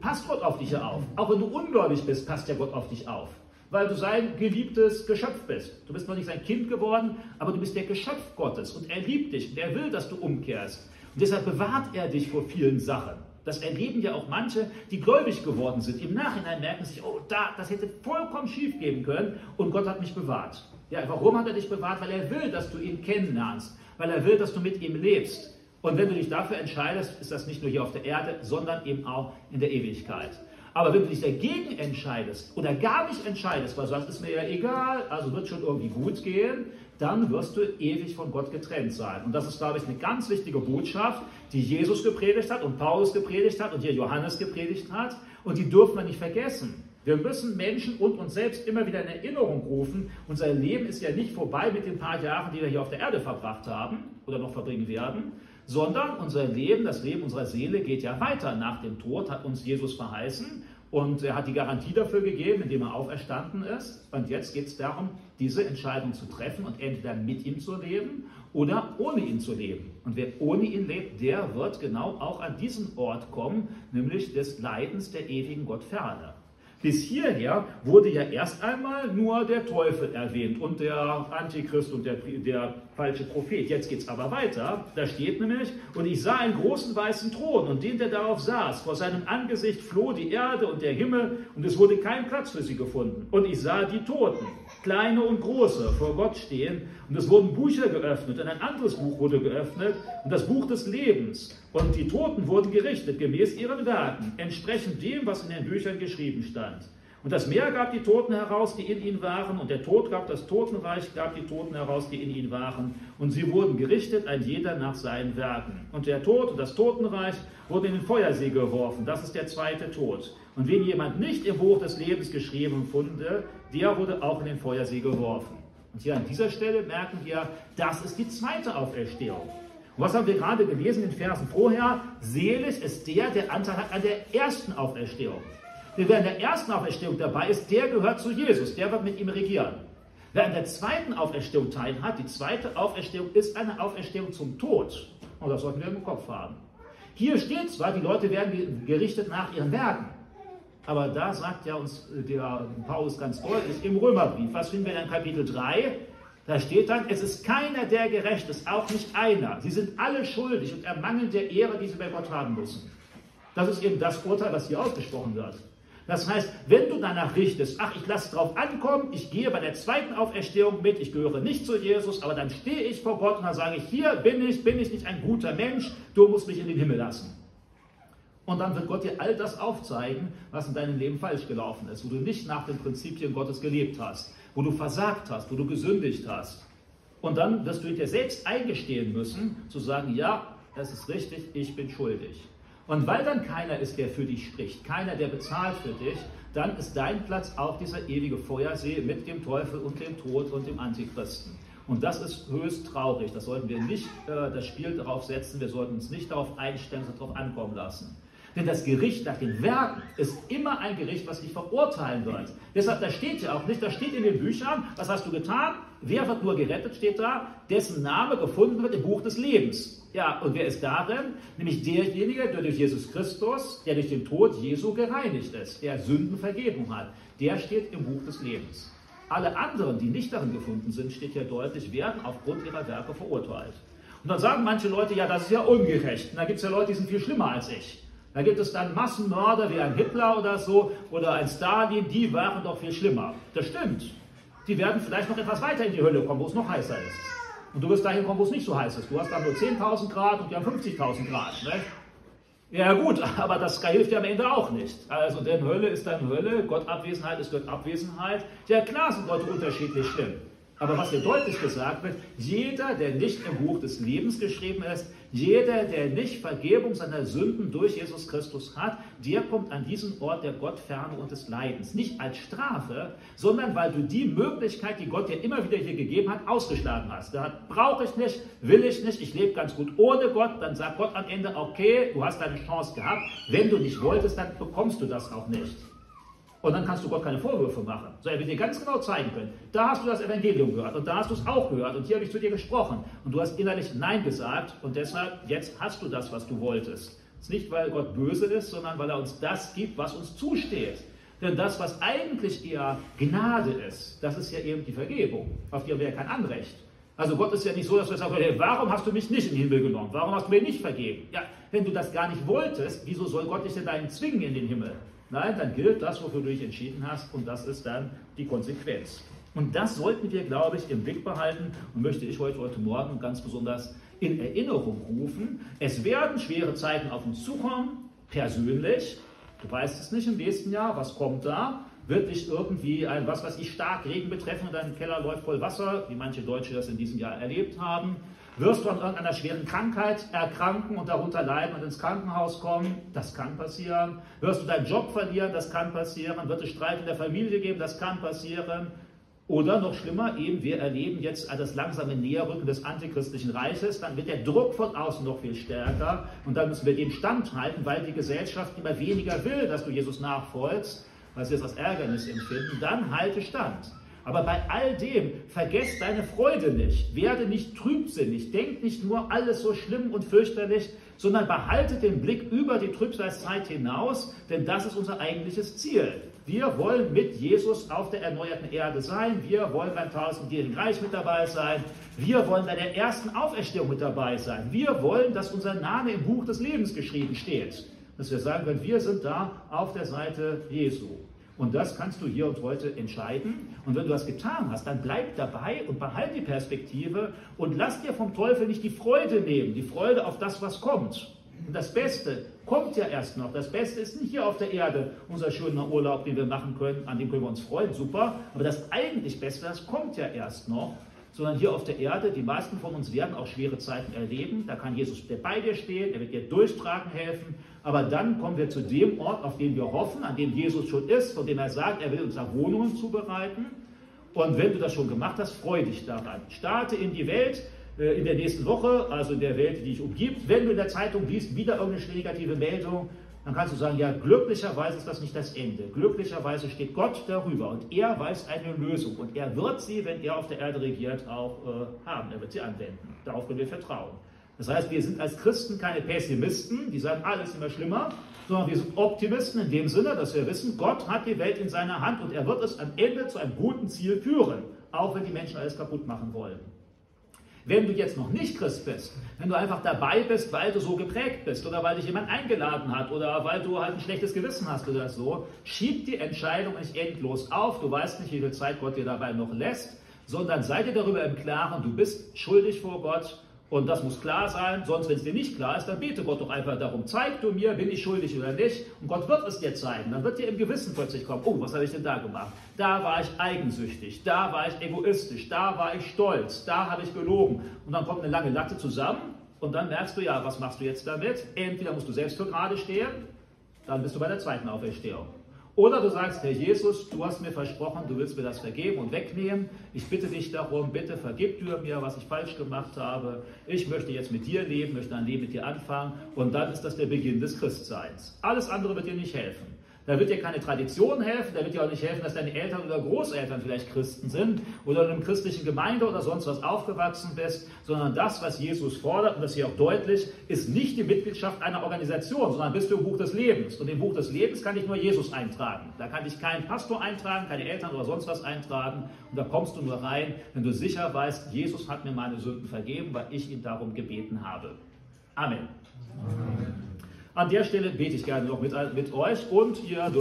passt Gott auf dich auf. Auch wenn du ungläubig bist, passt ja Gott auf dich auf. Weil du sein geliebtes Geschöpf bist. Du bist noch nicht sein Kind geworden, aber du bist der Geschöpf Gottes. Und er liebt dich und er will, dass du umkehrst. Und deshalb bewahrt er dich vor vielen Sachen. Das erleben ja auch manche, die gläubig geworden sind. Im Nachhinein merken sich, oh, da, das hätte vollkommen schief gehen können und Gott hat mich bewahrt. Ja, warum hat er dich bewahrt? Weil er will, dass du ihn kennenlernst weil er will, dass du mit ihm lebst. Und wenn du dich dafür entscheidest, ist das nicht nur hier auf der Erde, sondern eben auch in der Ewigkeit. Aber wenn du dich dagegen entscheidest oder gar nicht entscheidest, weil sonst ist mir ja egal, also wird schon irgendwie gut gehen, dann wirst du ewig von Gott getrennt sein. Und das ist, glaube ich, eine ganz wichtige Botschaft, die Jesus gepredigt hat und Paulus gepredigt hat und hier Johannes gepredigt hat. Und die dürfen wir nicht vergessen. Wir müssen Menschen und uns selbst immer wieder in Erinnerung rufen. Unser Leben ist ja nicht vorbei mit den paar Jahren, die wir hier auf der Erde verbracht haben oder noch verbringen werden, sondern unser Leben, das Leben unserer Seele geht ja weiter. Nach dem Tod hat uns Jesus verheißen und er hat die Garantie dafür gegeben, indem er auferstanden ist. Und jetzt geht es darum, diese Entscheidung zu treffen und entweder mit ihm zu leben oder ohne ihn zu leben. Und wer ohne ihn lebt, der wird genau auch an diesen Ort kommen, nämlich des Leidens der ewigen Gottferne. Bis hierher wurde ja erst einmal nur der Teufel erwähnt und der Antichrist und der, der falsche Prophet. Jetzt geht es aber weiter. Da steht nämlich, und ich sah einen großen weißen Thron und den, der darauf saß. Vor seinem Angesicht floh die Erde und der Himmel und es wurde kein Platz für sie gefunden. Und ich sah die Toten, kleine und große, vor Gott stehen und es wurden Bücher geöffnet und ein anderes Buch wurde geöffnet und das Buch des Lebens. Und die Toten wurden gerichtet gemäß ihren Werken, entsprechend dem, was in den Büchern geschrieben stand. Und das Meer gab die Toten heraus, die in ihnen waren, und der Tod gab das Totenreich, gab die Toten heraus, die in ihnen waren. Und sie wurden gerichtet, ein jeder nach seinen Werken. Und der Tod und das Totenreich wurden in den Feuersee geworfen. Das ist der zweite Tod. Und wen jemand nicht im Buch des Lebens geschrieben funde, der wurde auch in den Feuersee geworfen. Und hier an dieser Stelle merken wir, das ist die zweite Auferstehung. Und was haben wir gerade gelesen in den Versen vorher? Selig ist der, der Anteil hat an der ersten Auferstehung. Denn wer in der ersten Auferstehung dabei ist, der gehört zu Jesus, der wird mit ihm regieren. Wer an der zweiten Auferstehung teilhat, die zweite Auferstehung ist eine Auferstehung zum Tod. Und das sollten wir im Kopf haben. Hier steht zwar, die Leute werden gerichtet nach ihren Werken. Aber da sagt ja uns der Paulus ganz deutlich im Römerbrief, was finden wir in Kapitel 3? Da steht dann, es ist keiner, der gerecht ist, auch nicht einer. Sie sind alle schuldig und ermangeln der Ehre, die sie bei Gott haben müssen. Das ist eben das Urteil, was hier ausgesprochen wird. Das heißt, wenn du danach richtest, ach, ich lasse drauf ankommen, ich gehe bei der zweiten Auferstehung mit, ich gehöre nicht zu Jesus, aber dann stehe ich vor Gott und dann sage ich, hier bin ich, bin ich nicht ein guter Mensch, du musst mich in den Himmel lassen. Und dann wird Gott dir all das aufzeigen, was in deinem Leben falsch gelaufen ist, wo du nicht nach den Prinzipien Gottes gelebt hast, wo du versagt hast, wo du gesündigt hast. Und dann wirst du dir selbst eingestehen müssen, zu sagen, ja, es ist richtig, ich bin schuldig. Und weil dann keiner ist, der für dich spricht, keiner, der bezahlt für dich, dann ist dein Platz auch dieser ewige Feuersee mit dem Teufel und dem Tod und dem Antichristen. Und das ist höchst traurig. Das sollten wir nicht äh, das Spiel darauf setzen. Wir sollten uns nicht darauf einstellen, es darauf ankommen lassen. Denn das Gericht nach den Werken ist immer ein Gericht, was dich verurteilen wird. Deshalb, da steht ja auch nicht, da steht in den Büchern, was hast du getan? Wer wird nur gerettet, steht da, dessen Name gefunden wird im Buch des Lebens. Ja, und wer ist darin? Nämlich derjenige, der durch Jesus Christus, der durch den Tod Jesu gereinigt ist, der Sündenvergebung hat. Der steht im Buch des Lebens. Alle anderen, die nicht darin gefunden sind, steht hier deutlich, werden aufgrund ihrer Werke verurteilt. Und dann sagen manche Leute, ja, das ist ja ungerecht. Und da gibt es ja Leute, die sind viel schlimmer als ich. Da gibt es dann Massenmörder wie ein Hitler oder so oder ein Stalin, die waren doch viel schlimmer. Das stimmt. Die werden vielleicht noch etwas weiter in die Hölle kommen, wo es noch heißer ist. Und du wirst dahin kommen, wo es nicht so heiß ist. Du hast dann nur 10.000 Grad und die haben 50.000 Grad. Ne? Ja gut, aber das hilft ja am Ende auch nicht. Also denn Hölle ist dann Hölle, Gottabwesenheit ist Gottabwesenheit. Ja klar sind Leute unterschiedlich schlimm. Aber was hier deutlich gesagt wird, jeder, der nicht im Buch des Lebens geschrieben ist, jeder, der nicht Vergebung seiner Sünden durch Jesus Christus hat, der kommt an diesen Ort der Gottferne und des Leidens. Nicht als Strafe, sondern weil du die Möglichkeit, die Gott dir immer wieder hier gegeben hat, ausgeschlagen hast. Da brauche ich nicht, will ich nicht, ich lebe ganz gut ohne Gott. Dann sagt Gott am Ende, okay, du hast deine Chance gehabt. Wenn du nicht wolltest, dann bekommst du das auch nicht. Und dann kannst du Gott keine Vorwürfe machen. So, er wird dir ganz genau zeigen können. Da hast du das Evangelium gehört und da hast du es auch gehört und hier habe ich zu dir gesprochen. Und du hast innerlich Nein gesagt und deshalb, jetzt hast du das, was du wolltest. Es ist nicht, weil Gott böse ist, sondern weil er uns das gibt, was uns zusteht. Denn das, was eigentlich eher Gnade ist, das ist ja eben die Vergebung. Auf die haben wir ja kein Anrecht. Also Gott ist ja nicht so, dass wir sagen, hey, warum hast du mich nicht in den Himmel genommen? Warum hast du mir nicht vergeben? Ja, wenn du das gar nicht wolltest, wieso soll Gott dich denn dahin zwingen in den Himmel? Nein, dann gilt das, wofür du dich entschieden hast und das ist dann die Konsequenz. Und das sollten wir, glaube ich, im Blick behalten und möchte ich heute, heute Morgen ganz besonders in Erinnerung rufen. Es werden schwere Zeiten auf uns zukommen, persönlich. Du weißt es nicht im nächsten Jahr, was kommt da? Wird dich irgendwie ein, was weiß ich, Starkregen betreffen und dein Keller läuft voll Wasser, wie manche Deutsche das in diesem Jahr erlebt haben? Wirst du an irgendeiner schweren Krankheit erkranken und darunter leiden und ins Krankenhaus kommen? Das kann passieren. Wirst du deinen Job verlieren? Das kann passieren. Wird es Streit in der Familie geben? Das kann passieren. Oder noch schlimmer, eben wir erleben jetzt das langsame Näherrücken des antichristlichen Reiches, dann wird der Druck von außen noch viel stärker und dann müssen wir dem standhalten, weil die Gesellschaft immer weniger will, dass du Jesus nachfolgst, weil sie es als Ärgernis empfinden, dann halte stand. Aber bei all dem vergesst deine Freude nicht, werde nicht trübsinnig, denk nicht nur alles so schlimm und fürchterlich, sondern behalte den Blick über die Trübsalzeit hinaus, denn das ist unser eigentliches Ziel. Wir wollen mit Jesus auf der erneuerten Erde sein. Wir wollen beim tausendjährigen Reich mit dabei sein. Wir wollen bei der ersten Auferstehung mit dabei sein. Wir wollen, dass unser Name im Buch des Lebens geschrieben steht. Dass wir sagen können, wir sind da auf der Seite Jesu. Und das kannst du hier und heute entscheiden. Und wenn du das getan hast, dann bleib dabei und behalte die Perspektive und lass dir vom Teufel nicht die Freude nehmen, die Freude auf das, was kommt. Und das Beste kommt ja erst noch. Das Beste ist nicht hier auf der Erde, unser schöner Urlaub, den wir machen können, an dem können wir uns freuen, super. Aber das eigentlich Beste, das kommt ja erst noch sondern hier auf der Erde, die meisten von uns werden auch schwere Zeiten erleben. Da kann Jesus bei dir stehen, er wird dir durchtragen helfen. Aber dann kommen wir zu dem Ort, auf den wir hoffen, an dem Jesus schon ist, von dem er sagt, er will uns da Wohnungen zubereiten. Und wenn du das schon gemacht hast, freu dich daran. Starte in die Welt äh, in der nächsten Woche, also in der Welt, die dich umgibt. Wenn du in der Zeitung liest, wieder irgendeine negative Meldung, dann kannst du sagen, ja, glücklicherweise ist das nicht das Ende. Glücklicherweise steht Gott darüber und er weiß eine Lösung und er wird sie, wenn er auf der Erde regiert, auch äh, haben. Er wird sie anwenden. Darauf können wir vertrauen. Das heißt, wir sind als Christen keine Pessimisten, die sagen, alles immer schlimmer, sondern wir sind Optimisten in dem Sinne, dass wir wissen, Gott hat die Welt in seiner Hand und er wird es am Ende zu einem guten Ziel führen, auch wenn die Menschen alles kaputt machen wollen. Wenn du jetzt noch nicht Christ bist, wenn du einfach dabei bist, weil du so geprägt bist oder weil dich jemand eingeladen hat oder weil du halt ein schlechtes Gewissen hast oder so, schieb die Entscheidung nicht endlos auf. Du weißt nicht, wie viel Zeit Gott dir dabei noch lässt, sondern sei dir darüber im Klaren, du bist schuldig vor Gott und das muss klar sein, sonst, wenn es dir nicht klar ist, dann bete Gott doch einfach darum. Zeig du mir, bin ich schuldig oder nicht? Und Gott wird es dir zeigen. Dann wird dir im Gewissen plötzlich kommen, oh, was habe ich denn da gemacht? Da war ich eigensüchtig, da war ich egoistisch, da war ich stolz, da habe ich gelogen. Und dann kommt eine lange Latte zusammen und dann merkst du, ja, was machst du jetzt damit? Entweder musst du selbst für gerade stehen, dann bist du bei der zweiten Auferstehung. Oder du sagst, Herr Jesus, du hast mir versprochen, du willst mir das vergeben und wegnehmen. Ich bitte dich darum, bitte vergib du mir, was ich falsch gemacht habe. Ich möchte jetzt mit dir leben, möchte ein Leben mit dir anfangen. Und dann ist das der Beginn des Christseins. Alles andere wird dir nicht helfen. Da wird dir keine Tradition helfen, da wird dir auch nicht helfen, dass deine Eltern oder Großeltern vielleicht Christen sind oder in einer christlichen Gemeinde oder sonst was aufgewachsen bist, sondern das, was Jesus fordert, und das hier auch deutlich, ist nicht die Mitgliedschaft einer Organisation, sondern bist du im Buch des Lebens. Und im Buch des Lebens kann ich nur Jesus eintragen. Da kann ich keinen Pastor eintragen, keine Eltern oder sonst was eintragen. Und da kommst du nur rein, wenn du sicher weißt, Jesus hat mir meine Sünden vergeben, weil ich ihn darum gebeten habe. Amen. Amen. An der Stelle bete ich gerne noch mit, mit euch und ihr dürft